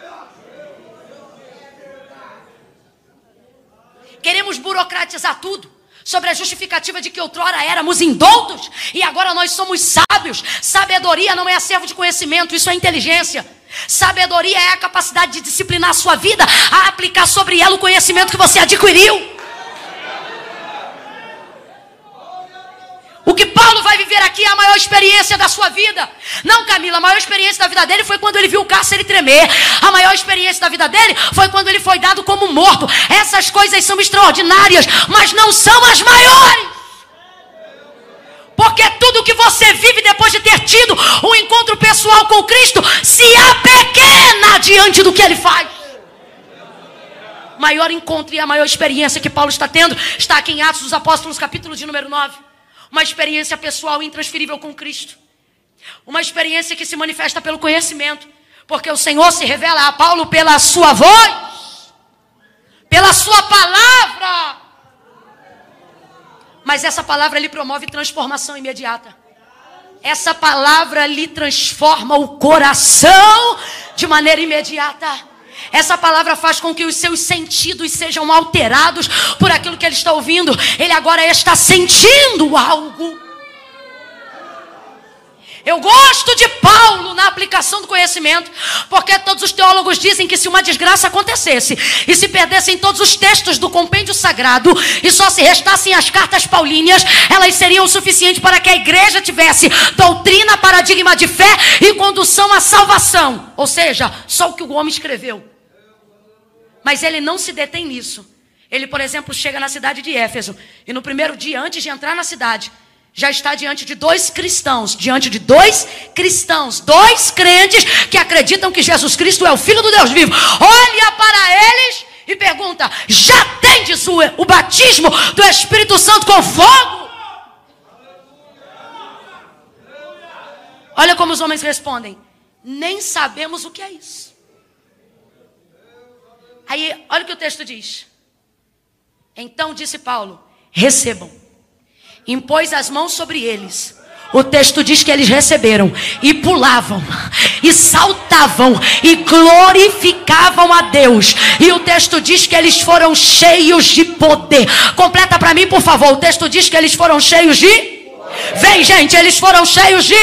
Queremos burocratizar tudo sobre a justificativa de que outrora éramos indoutos e agora nós somos sábios. Sabedoria não é acervo de conhecimento, isso é inteligência. Sabedoria é a capacidade de disciplinar a sua vida, a aplicar sobre ela o conhecimento que você adquiriu. O que Paulo vai viver aqui é a maior experiência da sua vida. Não, Camila, a maior experiência da vida dele foi quando ele viu o cárcere tremer. A maior experiência da vida dele foi quando ele foi dado como morto. Essas coisas são extraordinárias, mas não são as maiores. Porque tudo que você vive depois de ter tido um encontro pessoal com Cristo se apequena diante do que ele faz. Maior encontro e a maior experiência que Paulo está tendo está aqui em Atos dos Apóstolos, capítulo de número 9. Uma experiência pessoal intransferível com Cristo. Uma experiência que se manifesta pelo conhecimento. Porque o Senhor se revela a Paulo pela sua voz, pela sua palavra. Mas essa palavra lhe promove transformação imediata. Essa palavra lhe transforma o coração de maneira imediata. Essa palavra faz com que os seus sentidos sejam alterados por aquilo que ele está ouvindo. Ele agora está sentindo algo. Eu gosto de Paulo na aplicação do conhecimento, porque todos os teólogos dizem que se uma desgraça acontecesse e se perdessem todos os textos do compêndio sagrado e só se restassem as cartas paulíneas, elas seriam o suficiente para que a igreja tivesse doutrina, paradigma de fé e condução à salvação. Ou seja, só o que o homem escreveu. Mas ele não se detém nisso. Ele, por exemplo, chega na cidade de Éfeso e no primeiro dia, antes de entrar na cidade, já está diante de dois cristãos, diante de dois cristãos, dois crentes que acreditam que Jesus Cristo é o Filho do Deus vivo. Olha para eles e pergunta: já tendes o, o batismo do Espírito Santo com fogo? Olha como os homens respondem: nem sabemos o que é isso. Aí, olha o que o texto diz. Então disse Paulo: recebam impôs as mãos sobre eles. O texto diz que eles receberam e pulavam, e saltavam, e glorificavam a Deus. E o texto diz que eles foram cheios de poder. Completa para mim, por favor. O texto diz que eles foram cheios de. Vem, gente, eles foram cheios de.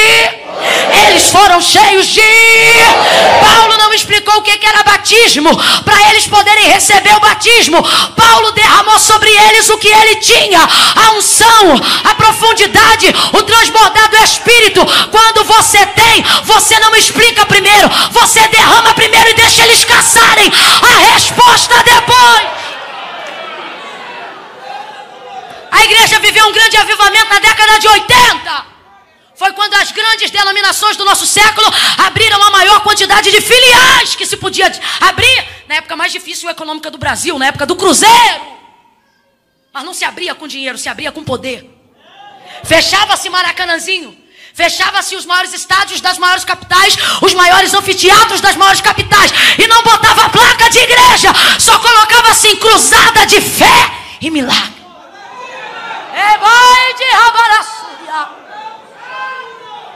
Eles foram cheios de. Paulo não explicou o que era batismo para eles poderem receber o batismo. Paulo derramou sobre eles o que ele tinha: a unção, a profundidade, o transbordar do Espírito. Quando você tem, você não explica primeiro, você derrama primeiro e deixa eles caçarem a resposta depois. A igreja viveu um grande avivamento na década de 80. Foi quando as grandes denominações do nosso século abriram a maior quantidade de filiais que se podia abrir na época mais difícil econômica do Brasil, na época do Cruzeiro. Mas não se abria com dinheiro, se abria com poder. Fechava-se Maracanãzinho. Fechava-se os maiores estádios das maiores capitais, os maiores anfiteatros das maiores capitais. E não botava placa de igreja, só colocava assim, cruzada de fé e milagre. É vai de rabaraçuia.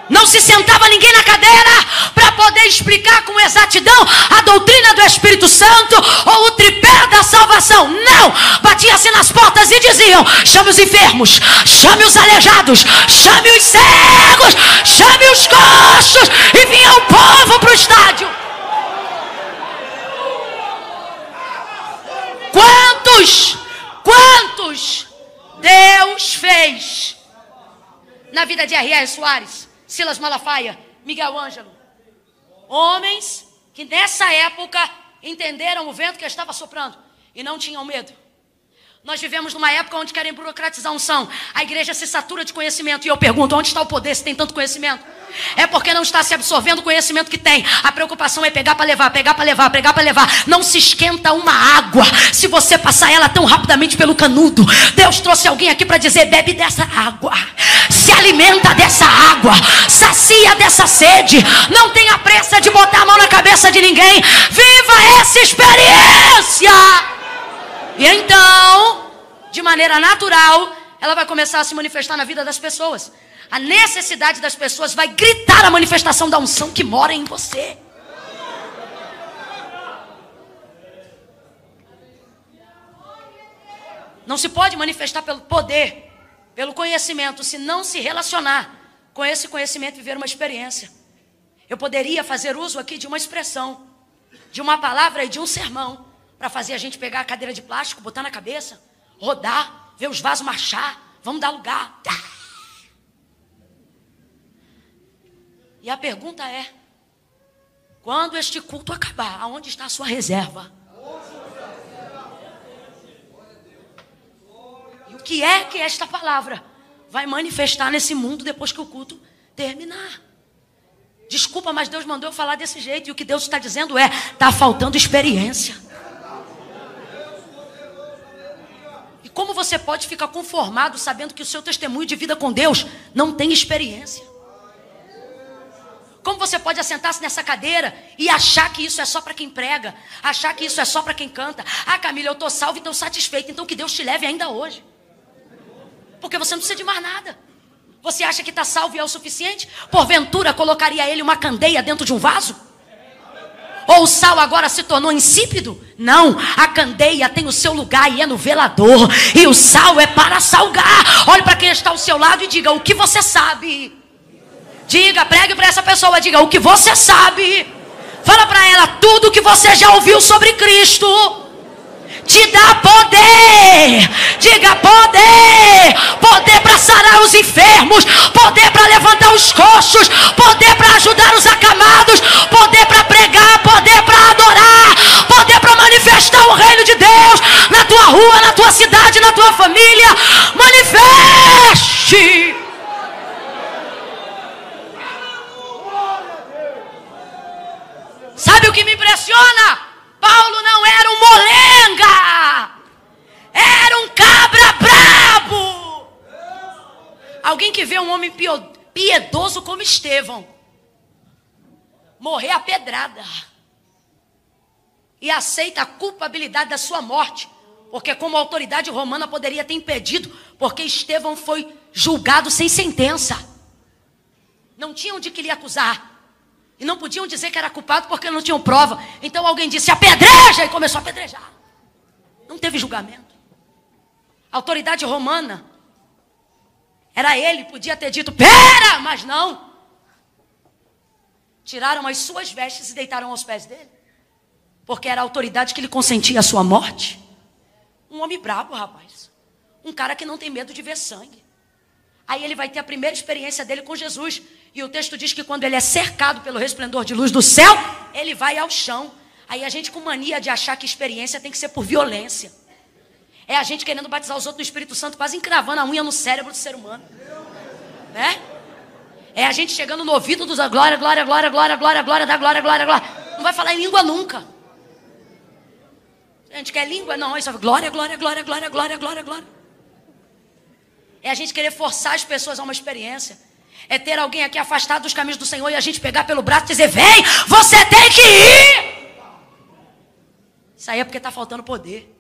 Não se sentava ninguém na cadeira para poder explicar com exatidão a doutrina do Espírito Santo ou o tripé da salvação. Não! Batia-se nas portas e diziam: chame os enfermos, chame os aleijados, chame os cegos, chame os coxos. E vinha o povo para o estádio. Quantos, quantos Deus fez na vida de R.R. Soares? Silas Malafaia, Miguel Ângelo. Homens que nessa época entenderam o vento que estava soprando e não tinham medo. Nós vivemos numa época onde querem burocratizar a unção. A igreja se satura de conhecimento. E eu pergunto: onde está o poder se tem tanto conhecimento? É porque não está se absorvendo o conhecimento que tem. A preocupação é pegar para levar, pegar para levar, pegar para levar. Não se esquenta uma água se você passar ela tão rapidamente pelo canudo. Deus trouxe alguém aqui para dizer: bebe dessa água, se alimenta dessa água, sacia dessa sede. Não tenha pressa de botar a mão na cabeça de ninguém. Viva essa experiência. E então, de maneira natural, ela vai começar a se manifestar na vida das pessoas. A necessidade das pessoas vai gritar a manifestação da unção que mora em você. Não se pode manifestar pelo poder, pelo conhecimento, se não se relacionar com esse conhecimento e viver uma experiência. Eu poderia fazer uso aqui de uma expressão, de uma palavra e de um sermão para fazer a gente pegar a cadeira de plástico, botar na cabeça, rodar, ver os vasos marchar, vamos dar lugar. E a pergunta é: quando este culto acabar, aonde está a sua reserva? E o que é que esta palavra vai manifestar nesse mundo depois que o culto terminar? Desculpa, mas Deus mandou eu falar desse jeito. E o que Deus está dizendo é: está faltando experiência. Como você pode ficar conformado sabendo que o seu testemunho de vida com Deus não tem experiência? Como você pode assentar-se nessa cadeira e achar que isso é só para quem prega, achar que isso é só para quem canta? Ah, Camila, eu estou salvo e estou satisfeito, então que Deus te leve ainda hoje. Porque você não precisa de mais nada. Você acha que está salvo e é o suficiente? Porventura colocaria ele uma candeia dentro de um vaso? Ou o sal agora se tornou insípido? Não, a candeia tem o seu lugar e é no velador. E o sal é para salgar. Olhe para quem está ao seu lado e diga: O que você sabe? Diga, pregue para essa pessoa, diga o que você sabe. Fala para ela tudo o que você já ouviu sobre Cristo. Te dá poder. Diga poder. Poder para sarar os enfermos, poder para levantar os coxos, poder para ajudar os acamados, poder para pregar, poder para adorar, poder para manifestar o reino de Deus na tua rua, na tua cidade, na tua família. Manifeste. Sabe o que me impressiona? Paulo não era um molenga, era um cabra brabo. Alguém que vê um homem piedoso como Estevão morrer a pedrada e aceita a culpabilidade da sua morte, porque como autoridade romana poderia ter impedido, porque Estevão foi julgado sem sentença. Não tinham de que lhe acusar. E não podiam dizer que era culpado porque não tinham prova. Então alguém disse: apedreja! E começou a apedrejar. Não teve julgamento. A autoridade romana era ele, podia ter dito: pera! Mas não. Tiraram as suas vestes e deitaram aos pés dele. Porque era a autoridade que lhe consentia a sua morte. Um homem brabo, rapaz. Um cara que não tem medo de ver sangue. Aí ele vai ter a primeira experiência dele com Jesus. E o texto diz que quando ele é cercado pelo resplendor de luz do céu, ele vai ao chão. Aí a gente com mania de achar que experiência tem que ser por violência. É a gente querendo batizar os outros no Espírito Santo, quase encravando a unha no cérebro do ser humano. Né? É a gente chegando no ouvido dos glória, glória, glória, glória, glória, glória, da glória, glória, glória. Não vai falar em língua nunca. A gente quer língua? Não, isso é glória, glória, glória, glória, glória, glória, glória. É a gente querer forçar as pessoas a uma experiência. É ter alguém aqui afastado dos caminhos do Senhor e a gente pegar pelo braço e dizer: Vem, você tem que ir. Isso aí é porque está faltando poder.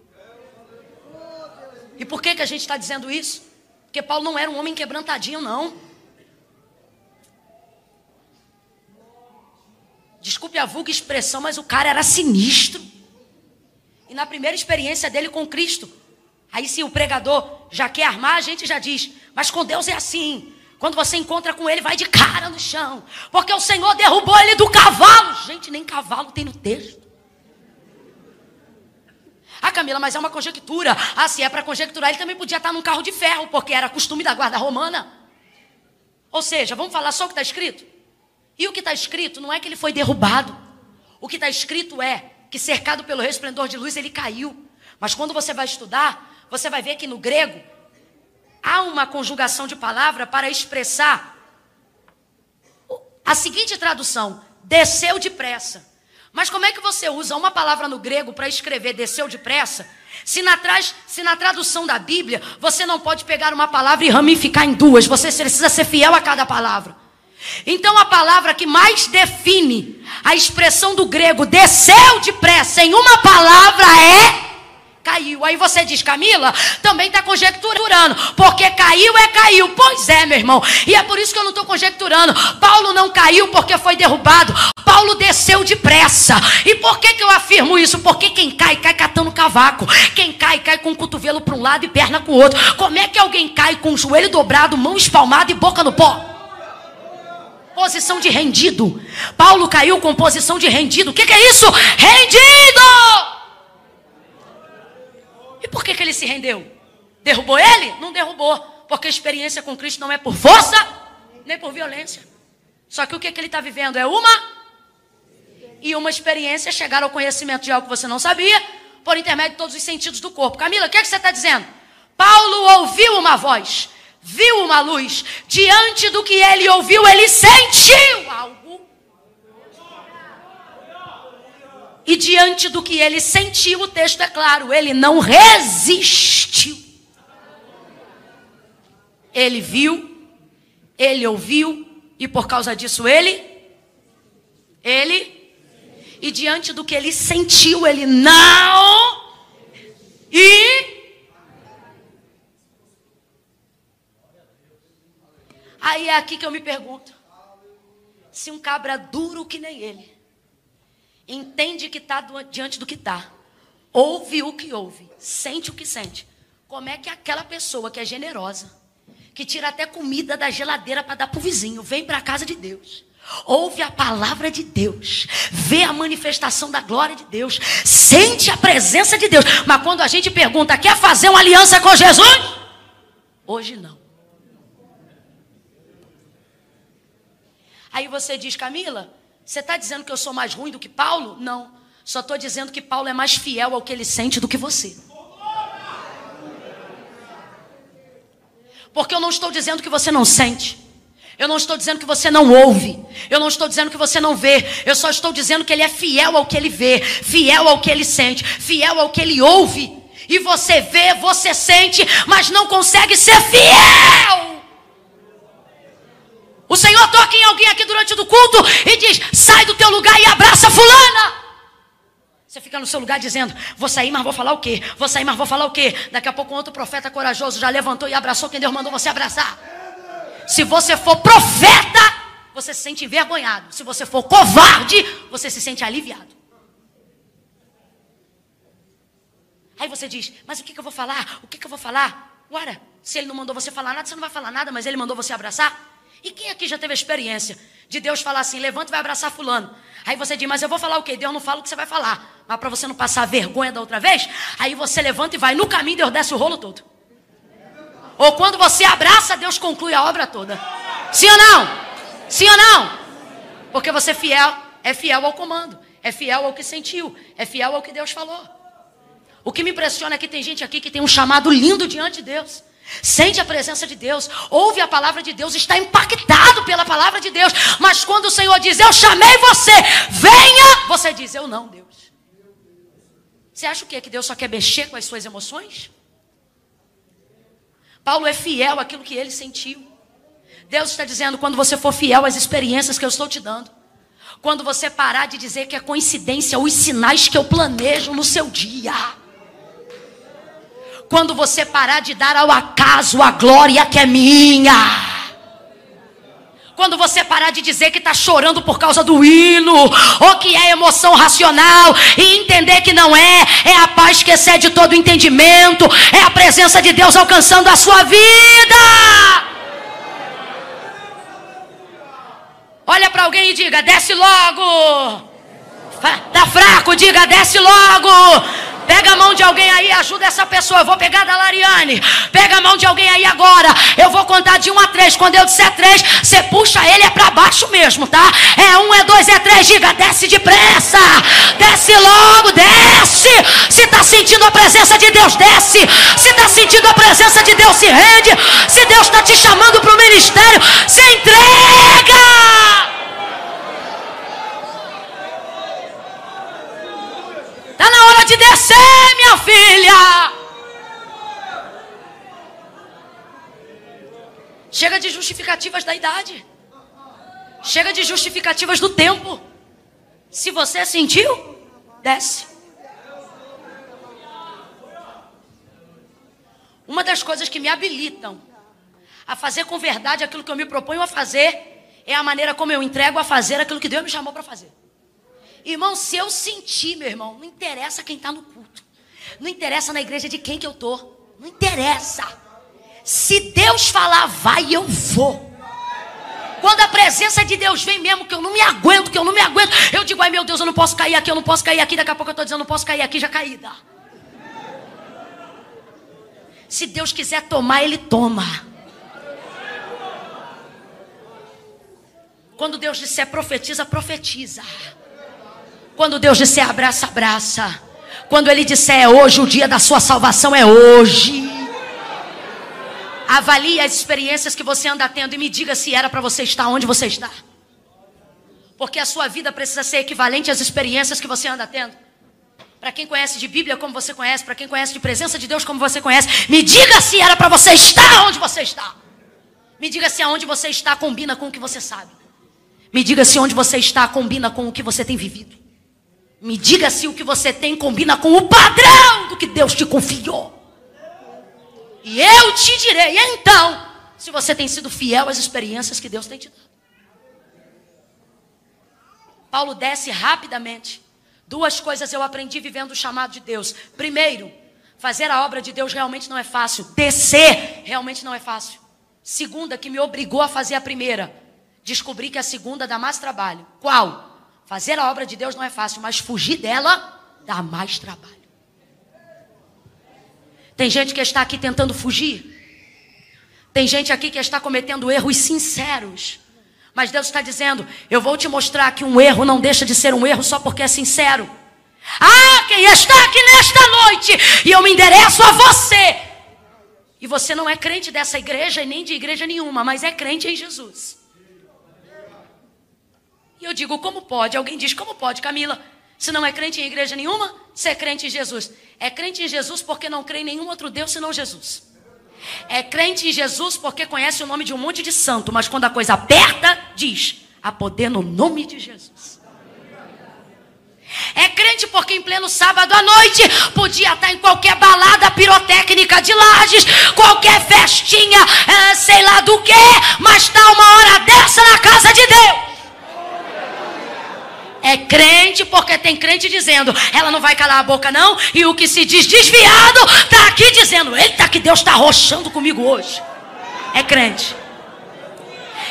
E por que, que a gente está dizendo isso? Porque Paulo não era um homem quebrantadinho, não. Desculpe a vulga expressão, mas o cara era sinistro. E na primeira experiência dele com Cristo, Aí se o pregador já quer armar, a gente já diz, mas com Deus é assim. Quando você encontra com ele, vai de cara no chão. Porque o Senhor derrubou ele do cavalo. Gente, nem cavalo tem no texto. Ah, Camila, mas é uma conjectura. Ah, se é para conjecturar, ele também podia estar num carro de ferro, porque era costume da guarda romana. Ou seja, vamos falar só o que está escrito? E o que está escrito não é que ele foi derrubado. O que está escrito é que cercado pelo resplendor de luz, ele caiu. Mas quando você vai estudar, você vai ver que no grego há uma conjugação de palavra para expressar a seguinte tradução: desceu depressa. Mas como é que você usa uma palavra no grego para escrever desceu depressa? Se na, se na tradução da Bíblia você não pode pegar uma palavra e ramificar em duas, você precisa ser fiel a cada palavra. Então a palavra que mais define a expressão do grego desceu depressa em uma palavra é caiu. Aí você diz, Camila, também está conjecturando, porque caiu é caiu. Pois é, meu irmão. E é por isso que eu não estou conjecturando. Paulo não caiu porque foi derrubado. Paulo desceu depressa. E por que, que eu afirmo isso? Porque quem cai, cai catando cavaco. Quem cai, cai com o cotovelo para um lado e perna com o outro. Como é que alguém cai com o joelho dobrado, mão espalmada e boca no pó? Posição de rendido. Paulo caiu com posição de rendido. O que, que é isso? Rendido! E por que, que ele se rendeu? Derrubou ele? Não derrubou. Porque a experiência com Cristo não é por força, nem por violência. Só que o que, que ele está vivendo é uma e uma experiência chegar ao conhecimento de algo que você não sabia, por intermédio de todos os sentidos do corpo. Camila, o que, que você está dizendo? Paulo ouviu uma voz, viu uma luz. Diante do que ele ouviu, ele sentiu algo E diante do que ele sentiu, o texto é claro, ele não resistiu. Ele viu, ele ouviu, e por causa disso ele, ele, e diante do que ele sentiu, ele não, e. Aí é aqui que eu me pergunto: se um cabra duro que nem ele, entende que está diante do que está, ouve o que ouve, sente o que sente, como é que aquela pessoa que é generosa, que tira até comida da geladeira para dar para o vizinho, vem para a casa de Deus, ouve a palavra de Deus, vê a manifestação da glória de Deus, sente a presença de Deus, mas quando a gente pergunta, quer fazer uma aliança com Jesus? Hoje não. Aí você diz, Camila, você está dizendo que eu sou mais ruim do que Paulo? Não. Só estou dizendo que Paulo é mais fiel ao que ele sente do que você. Porque eu não estou dizendo que você não sente. Eu não estou dizendo que você não ouve. Eu não estou dizendo que você não vê. Eu só estou dizendo que ele é fiel ao que ele vê, fiel ao que ele sente, fiel ao que ele ouve. E você vê, você sente, mas não consegue ser fiel. O Senhor toca em alguém aqui durante o culto e diz: sai do teu lugar e abraça fulana. Você fica no seu lugar dizendo: Vou sair, mas vou falar o quê? Vou sair, mas vou falar o quê? Daqui a pouco um outro profeta corajoso já levantou e abraçou quem Deus mandou você abraçar. Se você for profeta, você se sente envergonhado. Se você for covarde, você se sente aliviado. Aí você diz: Mas o que, que eu vou falar? O que, que eu vou falar? Ora, se ele não mandou você falar nada, você não vai falar nada, mas ele mandou você abraçar. E quem aqui já teve a experiência de Deus falar assim: levanta e vai abraçar Fulano? Aí você diz, mas eu vou falar o quê? Deus não fala o que você vai falar. Mas para você não passar vergonha da outra vez, aí você levanta e vai. No caminho, Deus desce o rolo todo. Ou quando você abraça, Deus conclui a obra toda. Sim ou não? Sim ou não? Porque você é fiel, é fiel ao comando, é fiel ao que sentiu, é fiel ao que Deus falou. O que me impressiona é que tem gente aqui que tem um chamado lindo diante de Deus. Sente a presença de Deus, ouve a palavra de Deus, está impactado pela palavra de Deus. Mas quando o Senhor diz, Eu chamei você, venha, você diz, Eu não, Deus. Você acha o quê? Que Deus só quer mexer com as suas emoções? Paulo é fiel àquilo que ele sentiu. Deus está dizendo: quando você for fiel às experiências que eu estou te dando, quando você parar de dizer que é coincidência os sinais que eu planejo no seu dia quando você parar de dar ao acaso a glória que é minha. Quando você parar de dizer que está chorando por causa do hino, ou que é emoção racional, e entender que não é, é a paz que excede todo entendimento, é a presença de Deus alcançando a sua vida. Olha para alguém e diga: desce logo. Tá fraco, diga: desce logo. Pega a mão de alguém aí, ajuda essa pessoa. Eu vou pegar da Lariane. Pega a mão de alguém aí agora. Eu vou contar de um a três. Quando eu disser três, você puxa ele é para baixo mesmo, tá? É um, é dois, é três. Diga, desce depressa. Desce logo, desce. Se está sentindo a presença de Deus, desce. Se está sentindo a presença de Deus, se rende. Se Deus está te chamando para o ministério, se entrega. Está na hora de descer, minha filha. Chega de justificativas da idade. Chega de justificativas do tempo. Se você sentiu, desce. Uma das coisas que me habilitam a fazer com verdade aquilo que eu me proponho a fazer é a maneira como eu entrego a fazer aquilo que Deus me chamou para fazer. Irmão, se eu sentir, meu irmão, não interessa quem está no culto. Não interessa na igreja de quem que eu tô. Não interessa. Se Deus falar, vai, eu vou. Quando a presença de Deus vem mesmo, que eu não me aguento, que eu não me aguento, eu digo, ai meu Deus, eu não posso cair aqui, eu não posso cair aqui. Daqui a pouco eu estou dizendo, não posso cair aqui, já caída. Se Deus quiser tomar, Ele toma. Quando Deus disser profetiza, profetiza. Quando Deus disser abraça, abraça. Quando Ele disser é hoje, o dia da sua salvação é hoje. Avalie as experiências que você anda tendo e me diga se era para você estar onde você está. Porque a sua vida precisa ser equivalente às experiências que você anda tendo. Para quem conhece de Bíblia como você conhece, para quem conhece de presença de Deus como você conhece, me diga se era para você estar onde você está. Me diga se aonde você está combina com o que você sabe. Me diga se onde você está combina com o que você tem vivido. Me diga se o que você tem combina com o padrão do que Deus te confiou. E eu te direi, então, se você tem sido fiel às experiências que Deus tem te dado. Paulo desce rapidamente. Duas coisas eu aprendi vivendo o chamado de Deus. Primeiro, fazer a obra de Deus realmente não é fácil. Descer realmente não é fácil. Segunda, que me obrigou a fazer a primeira. Descobri que a segunda dá mais trabalho. Qual? Fazer a obra de Deus não é fácil, mas fugir dela dá mais trabalho. Tem gente que está aqui tentando fugir. Tem gente aqui que está cometendo erros sinceros. Mas Deus está dizendo: Eu vou te mostrar que um erro não deixa de ser um erro só porque é sincero. Ah, quem está aqui nesta noite e eu me endereço a você. E você não é crente dessa igreja e nem de igreja nenhuma, mas é crente em Jesus. E eu digo: Como pode? Alguém diz: Como pode, Camila? Se não é crente em igreja nenhuma, você é crente em Jesus. É crente em Jesus porque não crê em nenhum outro Deus senão Jesus. É crente em Jesus porque conhece o nome de um monte de santo, mas quando a coisa aperta, diz: há poder no nome de Jesus. É crente porque em pleno sábado à noite podia estar em qualquer balada pirotécnica de lajes, qualquer festinha, é, sei lá do que, mas está uma hora dessa na casa de Deus. É crente porque tem crente dizendo, ela não vai calar a boca não, e o que se diz desviado está aqui dizendo, eita que Deus está rochando comigo hoje. É crente.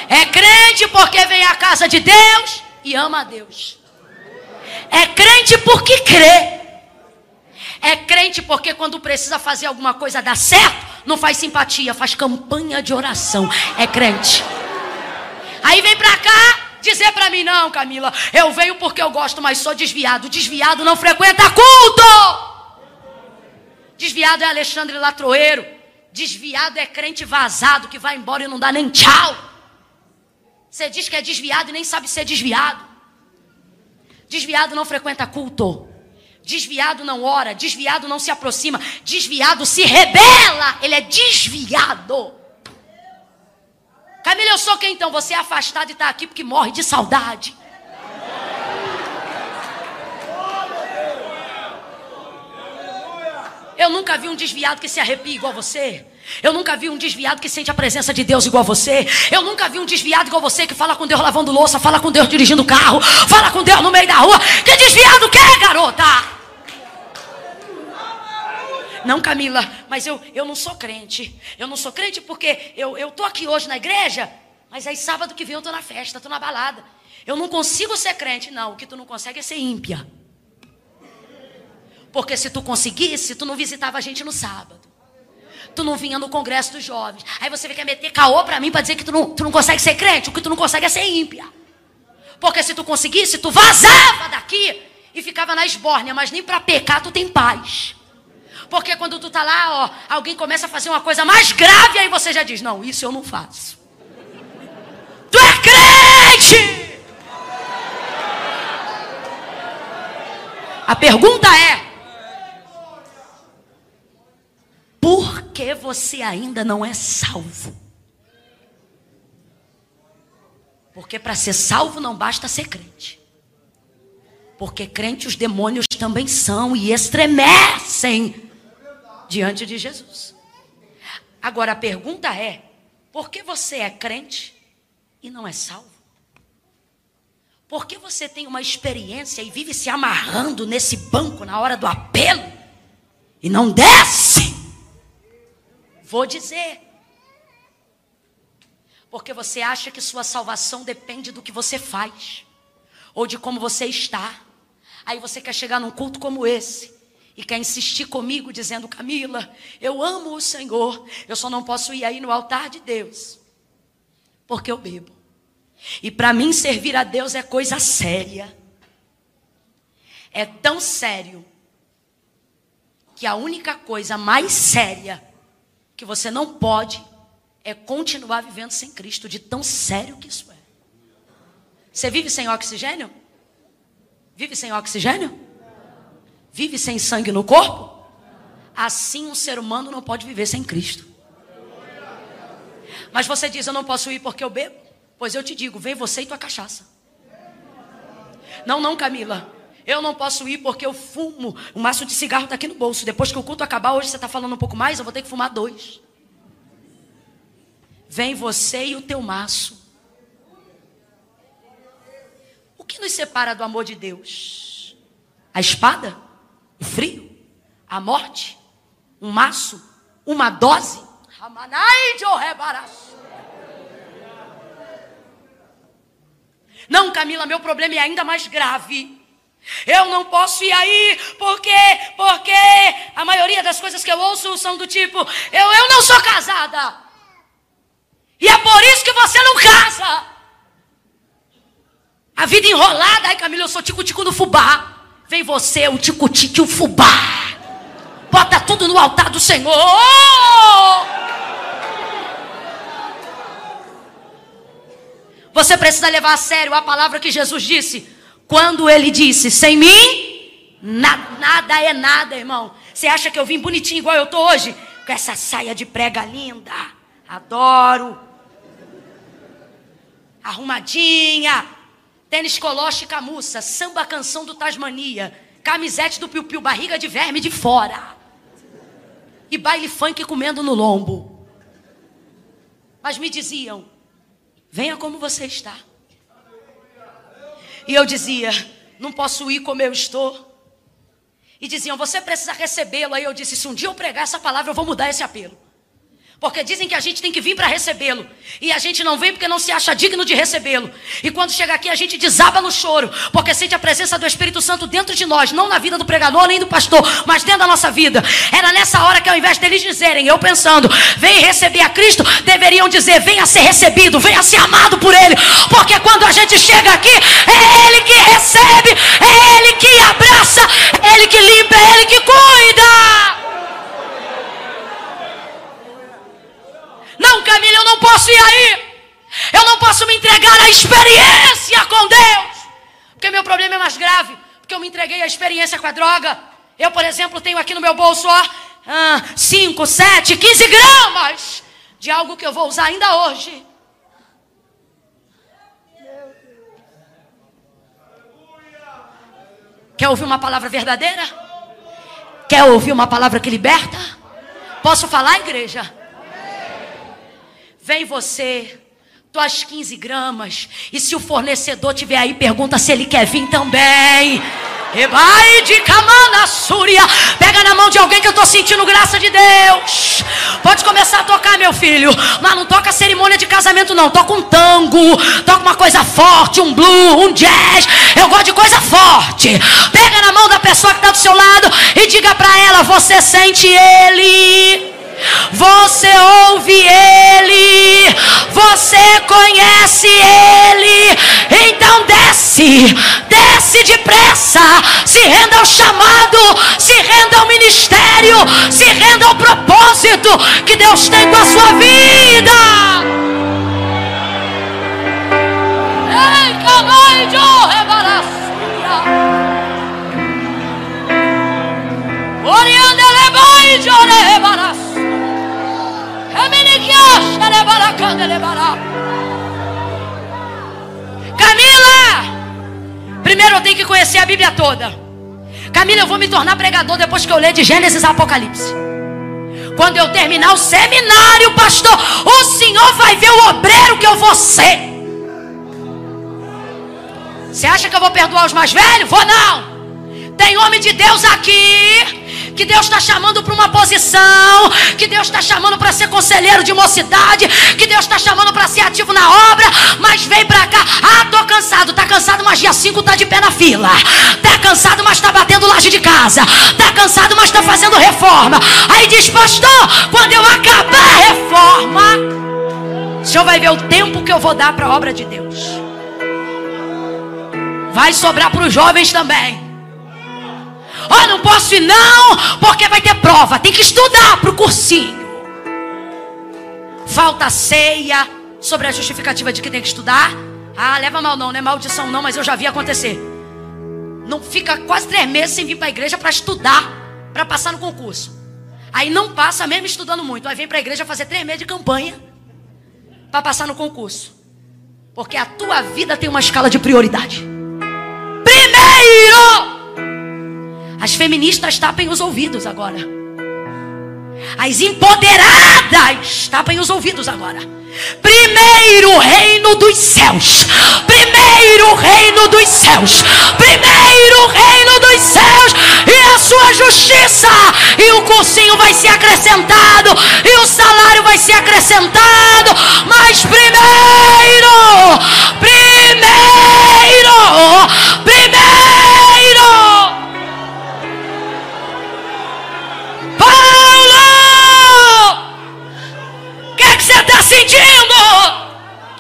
É crente porque vem à casa de Deus e ama a Deus. É crente porque crê. É crente porque quando precisa fazer alguma coisa dar certo, não faz simpatia, faz campanha de oração. É crente. Aí vem pra cá, dizer para mim, não, Camila, eu venho porque eu gosto, mas sou desviado. Desviado não frequenta culto. Desviado é Alexandre Latroeiro. Desviado é crente vazado que vai embora e não dá nem tchau. Você diz que é desviado e nem sabe ser desviado. Desviado não frequenta culto. Desviado não ora, desviado não se aproxima, desviado se rebela, ele é desviado. Camila, eu sou quem então? Você é afastado e está aqui porque morre de saudade. Eu nunca vi um desviado que se arrepia igual você. Eu nunca vi um desviado que sente a presença de Deus igual você. Eu nunca vi um desviado igual você que fala com Deus lavando louça, fala com Deus dirigindo carro, fala com Deus no meio da rua. Que desviado quer, garota? Não, Camila, mas eu, eu não sou crente. Eu não sou crente porque eu, tô aqui hoje na igreja, mas aí sábado que vem eu tô na festa, tô na balada. Eu não consigo ser crente. Não, o que tu não consegue é ser ímpia. Porque se tu conseguisse, tu não visitava a gente no sábado. Tu não vinha no congresso dos jovens. Aí você quer meter caô pra mim pra dizer que tu não, tu não consegue ser crente. O que tu não consegue é ser ímpia. Porque se tu conseguisse, tu vazava daqui e ficava na esbórnia, mas nem para pecar tu tem paz. Porque quando tu tá lá, ó, alguém começa a fazer uma coisa mais grave, aí você já diz: Não, isso eu não faço. Tu é crente! A pergunta é: Por que você ainda não é salvo? Porque para ser salvo não basta ser crente. Porque crente os demônios também são e estremecem diante de Jesus. Agora a pergunta é: por que você é crente e não é salvo? Por que você tem uma experiência e vive se amarrando nesse banco na hora do apelo e não desce? Vou dizer. Porque você acha que sua salvação depende do que você faz ou de como você está. Aí você quer chegar num culto como esse e quer insistir comigo dizendo: Camila, eu amo o Senhor, eu só não posso ir aí no altar de Deus, porque eu bebo. E para mim servir a Deus é coisa séria. É tão sério que a única coisa mais séria que você não pode é continuar vivendo sem Cristo, de tão sério que isso é. Você vive sem oxigênio? Vive sem oxigênio? Vive sem sangue no corpo? Assim um ser humano não pode viver sem Cristo. Mas você diz, eu não posso ir porque eu bebo? Pois eu te digo, vem você e tua cachaça. Não, não, Camila. Eu não posso ir porque eu fumo. O maço de cigarro está aqui no bolso. Depois que o culto acabar, hoje você está falando um pouco mais, eu vou ter que fumar dois. Vem você e o teu maço. O que nos separa do amor de Deus? A espada? O frio? A morte? Um maço? Uma dose? Não, Camila, meu problema é ainda mais grave. Eu não posso ir aí porque, porque a maioria das coisas que eu ouço são do tipo: eu, eu não sou casada. E é por isso que você não casa. A vida enrolada. Ai, Camila, eu sou tico-tico no fubá. Vem você, o tico-tico e o fubá. Bota tudo no altar do Senhor. Você precisa levar a sério a palavra que Jesus disse. Quando ele disse: Sem mim, na, nada é nada, irmão. Você acha que eu vim bonitinho igual eu tô hoje? Com essa saia de prega linda. Adoro. Arrumadinha. Tênis coloche camuça. Samba canção do Tasmania. Camisete do piu-piu. Barriga de verme de fora. E baile funk comendo no lombo. Mas me diziam: Venha como você está. E eu dizia: Não posso ir como eu estou. E diziam: Você precisa recebê-lo. Aí eu disse: Se um dia eu pregar essa palavra, eu vou mudar esse apelo. Porque dizem que a gente tem que vir para recebê-lo. E a gente não vem porque não se acha digno de recebê-lo. E quando chega aqui, a gente desaba no choro. Porque sente a presença do Espírito Santo dentro de nós. Não na vida do pregador nem do pastor, mas dentro da nossa vida. Era nessa hora que ao invés deles dizerem, eu pensando, vem receber a Cristo, deveriam dizer, venha ser recebido, venha ser amado por Ele. Porque quando a gente chega aqui, é Ele que recebe, é Ele que abraça, é Ele que limpa, é Ele que cuida. Não, Camila, eu não posso ir aí. Eu não posso me entregar à experiência com Deus. Porque meu problema é mais grave. Porque eu me entreguei à experiência com a droga. Eu, por exemplo, tenho aqui no meu bolso, ó, 5, 7, 15 gramas de algo que eu vou usar ainda hoje. Quer ouvir uma palavra verdadeira? Quer ouvir uma palavra que liberta? Posso falar, igreja? Vem você, tuas 15 gramas. E se o fornecedor tiver aí, pergunta se ele quer vir também. Ebai de Camana Súria. Pega na mão de alguém que eu estou sentindo graça de Deus. Pode começar a tocar, meu filho. Mas não toca cerimônia de casamento, não. Toca um tango. Toca uma coisa forte, um blue, um jazz. Eu gosto de coisa forte. Pega na mão da pessoa que está do seu lado e diga para ela: Você sente ele. Você ouve Ele, você conhece Ele. Então desce, desce depressa, se renda ao chamado, se renda ao ministério, se renda ao propósito que Deus tem com a sua vida. Ei, Orianda lebai jore rebaras. Camila! Primeiro eu tenho que conhecer a Bíblia toda. Camila, eu vou me tornar pregador depois que eu ler de Gênesis a Apocalipse. Quando eu terminar o seminário, pastor, o senhor vai ver o obreiro que eu vou ser. Você acha que eu vou perdoar os mais velhos? Vou não. Tem homem de Deus aqui que Deus está chamando para uma posição, que Deus está chamando para ser conselheiro de mocidade, que Deus está chamando para ser ativo na obra, mas vem para cá, ah, tô cansado, tá cansado, mas dia 5 tá de pé na fila, tá cansado, mas tá batendo laje de casa, tá cansado, mas tá fazendo reforma. Aí diz, pastor, quando eu acabar a reforma, o senhor vai ver o tempo que eu vou dar para a obra de Deus. Vai sobrar para os jovens também. Oh, não posso ir não, porque vai ter prova. Tem que estudar para o cursinho. Falta ceia sobre a justificativa de que tem que estudar. Ah, leva mal não, não é maldição não, mas eu já vi acontecer. Não fica quase três meses sem vir para a igreja para estudar, para passar no concurso. Aí não passa mesmo estudando muito. Aí vem para a igreja fazer três meses de campanha para passar no concurso. Porque a tua vida tem uma escala de prioridade. Primeiro! As feministas tapem os ouvidos agora. As empoderadas tapem os ouvidos agora. Primeiro reino dos céus. Primeiro reino dos céus. Primeiro reino dos céus. E a sua justiça. E o cursinho vai ser acrescentado. E o salário vai ser acrescentado. Mas primeiro. Primeiro. Primeiro.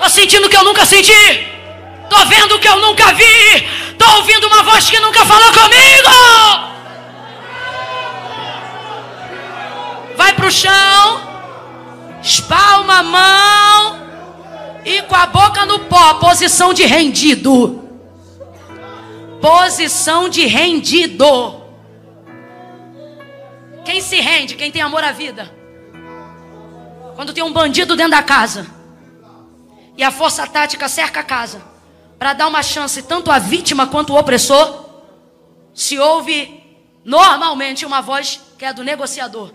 Estou sentindo o que eu nunca senti. Estou vendo o que eu nunca vi. Estou ouvindo uma voz que nunca falou comigo. Vai para o chão, espalma a mão e com a boca no pó, posição de rendido. Posição de rendido. Quem se rende? Quem tem amor à vida. Quando tem um bandido dentro da casa e a força tática cerca a casa para dar uma chance tanto à vítima quanto ao opressor, se ouve normalmente uma voz que é do negociador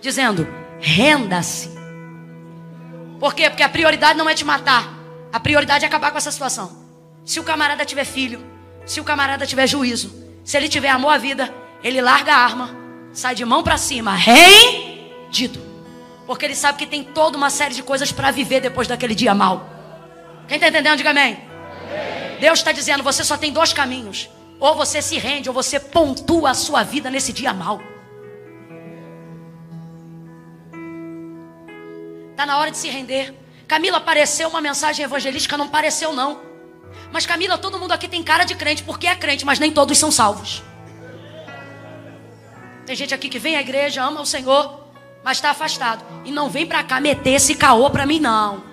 dizendo: renda-se. Por quê? Porque a prioridade não é te matar, a prioridade é acabar com essa situação. Se o camarada tiver filho, se o camarada tiver juízo, se ele tiver amor à vida, ele larga a arma, sai de mão para cima, rendido. Porque ele sabe que tem toda uma série de coisas para viver depois daquele dia mal. Quem está entendendo, diga amém. amém. Deus está dizendo: você só tem dois caminhos. Ou você se rende, ou você pontua a sua vida nesse dia mal. Está na hora de se render. Camila, apareceu uma mensagem evangelística? Não pareceu, não. Mas Camila, todo mundo aqui tem cara de crente, porque é crente, mas nem todos são salvos. Tem gente aqui que vem à igreja, ama o Senhor, mas está afastado. E não vem para cá meter esse caô para mim, não.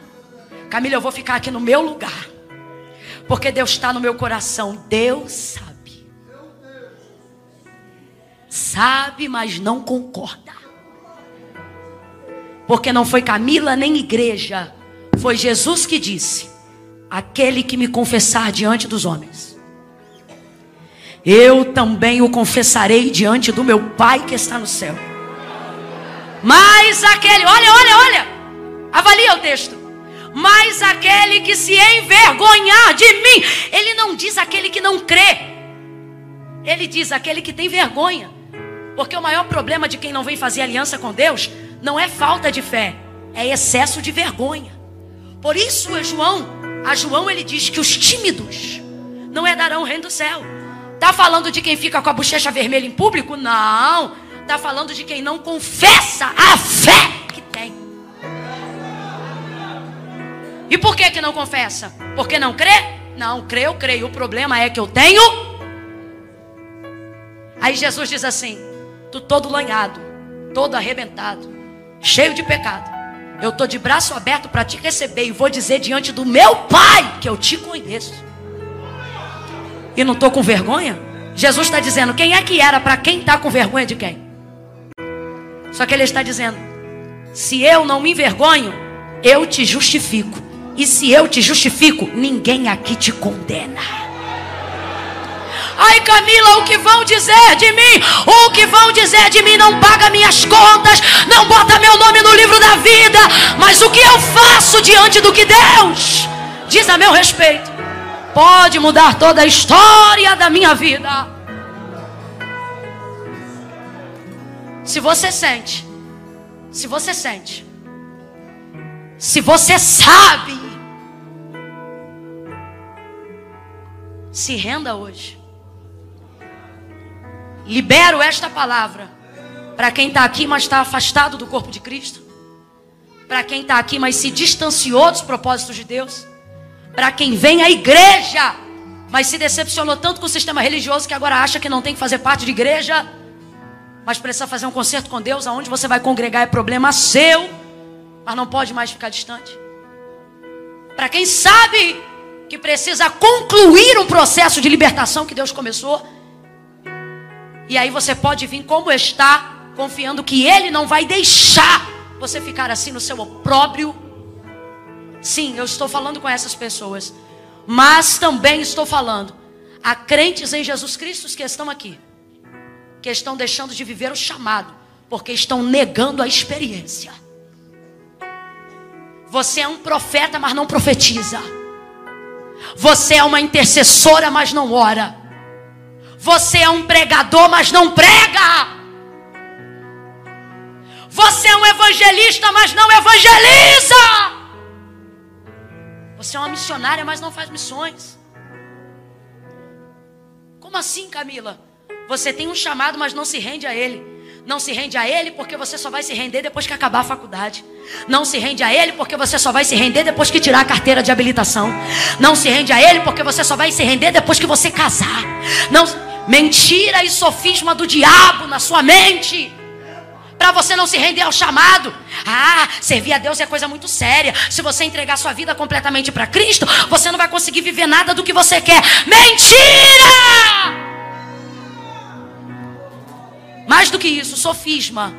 Camila, eu vou ficar aqui no meu lugar. Porque Deus está no meu coração. Deus sabe. Sabe, mas não concorda. Porque não foi Camila nem igreja. Foi Jesus que disse: Aquele que me confessar diante dos homens, eu também o confessarei diante do meu Pai que está no céu. Mas aquele, olha, olha, olha, avalia o texto. Mas aquele que se envergonhar de mim, ele não diz aquele que não crê, ele diz aquele que tem vergonha. Porque o maior problema de quem não vem fazer aliança com Deus não é falta de fé, é excesso de vergonha. Por isso, João, a João ele diz que os tímidos não herdarão o reino do céu. Tá falando de quem fica com a bochecha vermelha em público? Não está falando de quem não confessa a fé E por que que não confessa? Porque não crê? Não, crê, eu creio. O problema é que eu tenho. Aí Jesus diz assim: Tu todo lanhado, todo arrebentado, cheio de pecado. Eu estou de braço aberto para te receber e vou dizer diante do meu Pai que eu te conheço. E não estou com vergonha? Jesus está dizendo: quem é que era para quem está com vergonha de quem? Só que ele está dizendo: se eu não me envergonho, eu te justifico. E se eu te justifico, ninguém aqui te condena. Ai Camila, o que vão dizer de mim? O que vão dizer de mim não paga minhas contas, não bota meu nome no livro da vida. Mas o que eu faço diante do que Deus diz a meu respeito pode mudar toda a história da minha vida. Se você sente, se você sente, se você sabe, se renda hoje. Libero esta palavra para quem está aqui, mas está afastado do corpo de Cristo. Para quem está aqui, mas se distanciou dos propósitos de Deus. Para quem vem à igreja, mas se decepcionou tanto com o sistema religioso que agora acha que não tem que fazer parte de igreja mas precisa fazer um concerto com Deus, aonde você vai congregar é problema seu, mas não pode mais ficar distante. Para quem sabe que precisa concluir um processo de libertação que Deus começou. E aí você pode vir como está, confiando que Ele não vai deixar você ficar assim no seu opróbrio. Sim, eu estou falando com essas pessoas, mas também estou falando a crentes em Jesus Cristo que estão aqui, que estão deixando de viver o chamado, porque estão negando a experiência. Você é um profeta, mas não profetiza. Você é uma intercessora, mas não ora. Você é um pregador, mas não prega. Você é um evangelista, mas não evangeliza. Você é uma missionária, mas não faz missões. Como assim, Camila? Você tem um chamado, mas não se rende a ele. Não se rende a Ele porque você só vai se render depois que acabar a faculdade. Não se rende a Ele porque você só vai se render depois que tirar a carteira de habilitação. Não se rende a Ele porque você só vai se render depois que você casar. Não, mentira e sofisma do diabo na sua mente. Para você não se render ao chamado. Ah, servir a Deus é coisa muito séria. Se você entregar sua vida completamente para Cristo, você não vai conseguir viver nada do que você quer. Mentira! Mais do que isso, sofisma.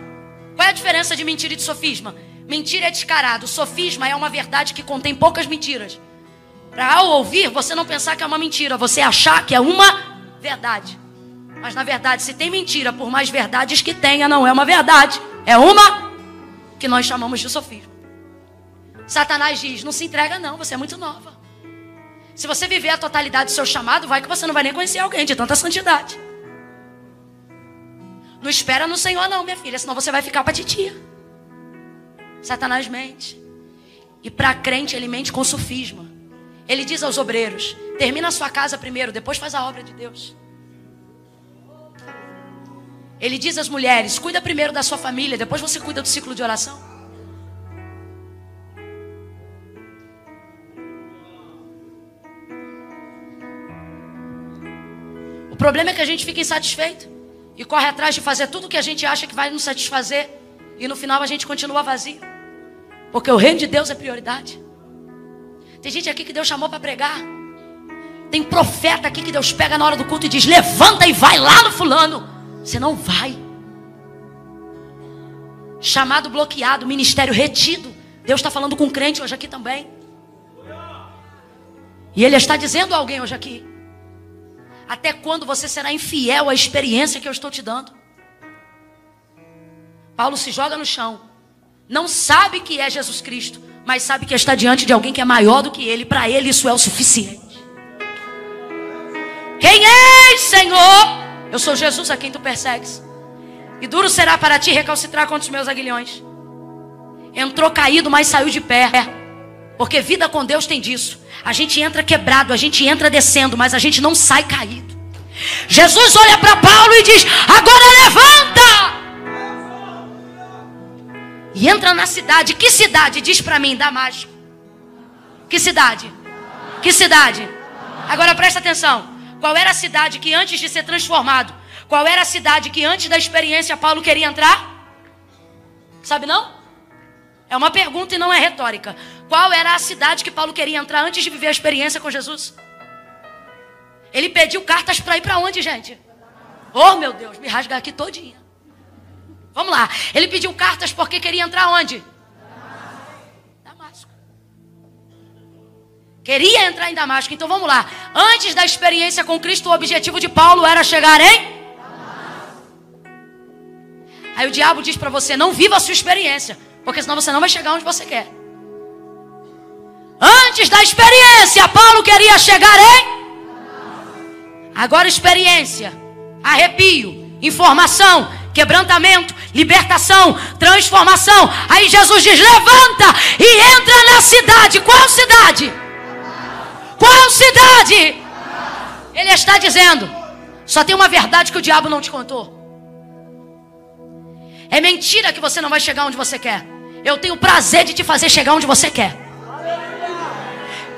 Qual é a diferença de mentira e de sofisma? Mentira é descarado, sofisma é uma verdade que contém poucas mentiras. Para ao ouvir, você não pensar que é uma mentira, você achar que é uma verdade. Mas na verdade, se tem mentira, por mais verdades que tenha, não é uma verdade. É uma que nós chamamos de sofisma. Satanás diz: não se entrega, não, você é muito nova. Se você viver a totalidade do seu chamado, vai que você não vai nem conhecer alguém de tanta santidade. Não espera no Senhor, não, minha filha, senão você vai ficar para titia. Satanás mente. E para crente, ele mente com sofisma. Ele diz aos obreiros: termina a sua casa primeiro, depois faz a obra de Deus. Ele diz às mulheres: cuida primeiro da sua família, depois você cuida do ciclo de oração. O problema é que a gente fica insatisfeito e corre atrás de fazer tudo o que a gente acha que vai nos satisfazer e no final a gente continua vazio. Porque o reino de Deus é prioridade. Tem gente aqui que Deus chamou para pregar. Tem profeta aqui que Deus pega na hora do culto e diz: Levanta e vai lá no fulano. Você não vai. Chamado bloqueado, ministério retido. Deus está falando com um crente hoje aqui também. E Ele está dizendo a alguém hoje aqui: até quando você será infiel à experiência que eu estou te dando? Paulo se joga no chão. Não sabe que é Jesus Cristo, mas sabe que está diante de alguém que é maior do que ele. Para ele isso é o suficiente. Quem és, Senhor? Eu sou Jesus a quem tu persegues. E duro será para ti recalcitrar contra os meus aguilhões. Entrou caído, mas saiu de pé. Porque vida com Deus tem disso. A gente entra quebrado, a gente entra descendo, mas a gente não sai caído. Jesus olha para Paulo e diz: Agora levanta! E entra na cidade. Que cidade? Diz para mim, Damasco. Que cidade? Que cidade? Agora presta atenção. Qual era a cidade que antes de ser transformado? Qual era a cidade que antes da experiência Paulo queria entrar? Sabe não? É uma pergunta e não é retórica. Qual era a cidade que Paulo queria entrar antes de viver a experiência com Jesus? Ele pediu cartas para ir para onde, gente? Oh, meu Deus, me rasga aqui todinha. Vamos lá. Ele pediu cartas porque queria entrar onde? Damasco. Queria entrar em Damasco. Então vamos lá. Antes da experiência com Cristo, o objetivo de Paulo era chegar em Aí o diabo diz para você: não viva a sua experiência, porque senão você não vai chegar onde você quer. Antes da experiência, Paulo queria chegar em. Agora, experiência, arrepio, informação, quebrantamento, libertação, transformação. Aí Jesus diz: levanta e entra na cidade. Qual cidade? Qual cidade? Ele está dizendo: só tem uma verdade que o diabo não te contou. É mentira que você não vai chegar onde você quer. Eu tenho prazer de te fazer chegar onde você quer.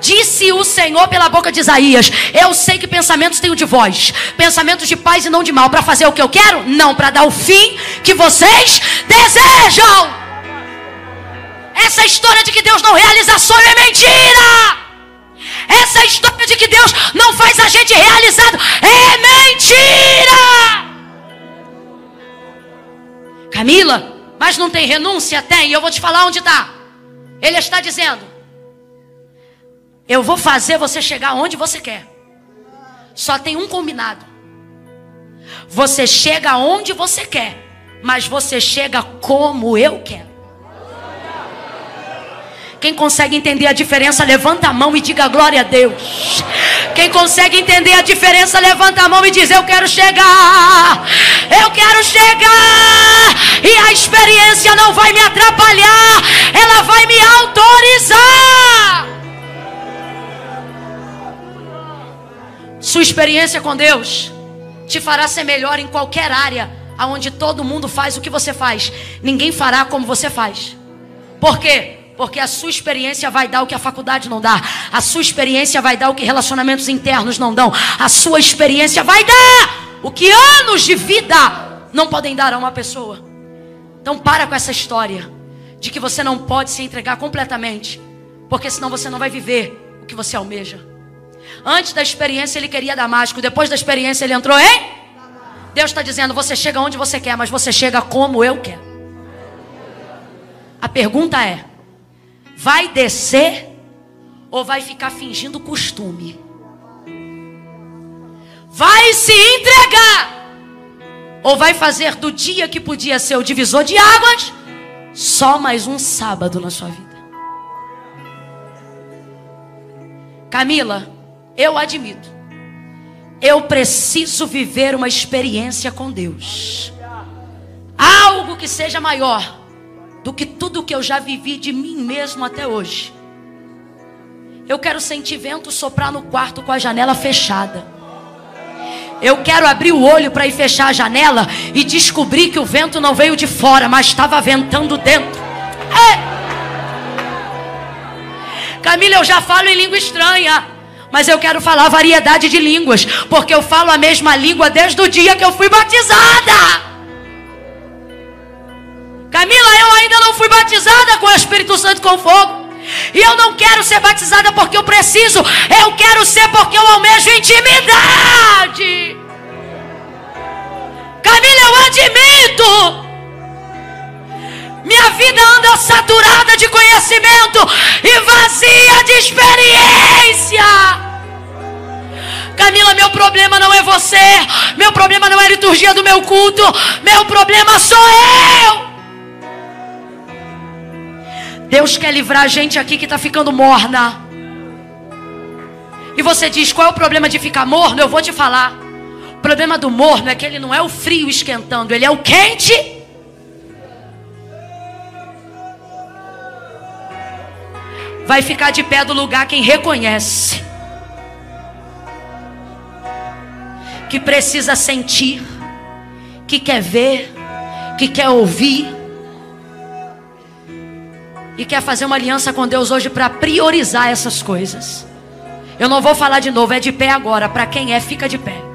Disse o Senhor pela boca de Isaías: Eu sei que pensamentos tenho de vós, pensamentos de paz e não de mal, para fazer o que eu quero? Não, para dar o fim que vocês desejam. Essa história de que Deus não realiza sonho é mentira. Essa história de que Deus não faz a gente realizado é mentira! Camila, mas não tem renúncia? Tem, e eu vou te falar onde está. Ele está dizendo: Eu vou fazer você chegar onde você quer. Só tem um combinado. Você chega onde você quer, mas você chega como eu quero. Quem consegue entender a diferença, levanta a mão e diga glória a Deus. Quem consegue entender a diferença, levanta a mão e diz: Eu quero chegar, eu quero chegar. E a experiência não vai me atrapalhar, ela vai me autorizar. Sua experiência com Deus te fará ser melhor em qualquer área aonde todo mundo faz o que você faz. Ninguém fará como você faz. Por quê? Porque a sua experiência vai dar o que a faculdade não dá. A sua experiência vai dar o que relacionamentos internos não dão. A sua experiência vai dar o que anos de vida não podem dar a uma pessoa. Então para com essa história de que você não pode se entregar completamente, porque senão você não vai viver o que você almeja. Antes da experiência ele queria Damasco, depois da experiência ele entrou em Deus está dizendo: você chega onde você quer, mas você chega como eu quero. A pergunta é: vai descer ou vai ficar fingindo costume? Vai se entregar ou vai fazer do dia que podia ser o divisor de águas só mais um sábado na sua vida? Camila, eu admito, eu preciso viver uma experiência com Deus, algo que seja maior do que tudo que eu já vivi de mim mesmo até hoje. Eu quero sentir vento soprar no quarto com a janela fechada. Eu quero abrir o olho para ir fechar a janela e descobrir que o vento não veio de fora, mas estava ventando dentro. É. Camila, eu já falo em língua estranha, mas eu quero falar variedade de línguas, porque eu falo a mesma língua desde o dia que eu fui batizada. Camila, eu ainda não fui batizada com o Espírito Santo com fogo. E eu não quero ser batizada porque eu preciso. Eu quero ser porque eu almejo intimidade. Camila, eu admito. Minha vida anda saturada de conhecimento e vazia de experiência. Camila, meu problema não é você. Meu problema não é a liturgia do meu culto. Meu problema sou eu. Deus quer livrar a gente aqui que está ficando morna. E você diz: qual é o problema de ficar morno? Eu vou te falar. O problema do morno é que ele não é o frio esquentando, ele é o quente. Vai ficar de pé do lugar quem reconhece. Que precisa sentir, que quer ver, que quer ouvir e quer fazer uma aliança com Deus hoje para priorizar essas coisas. Eu não vou falar de novo, é de pé agora. Para quem é, fica de pé.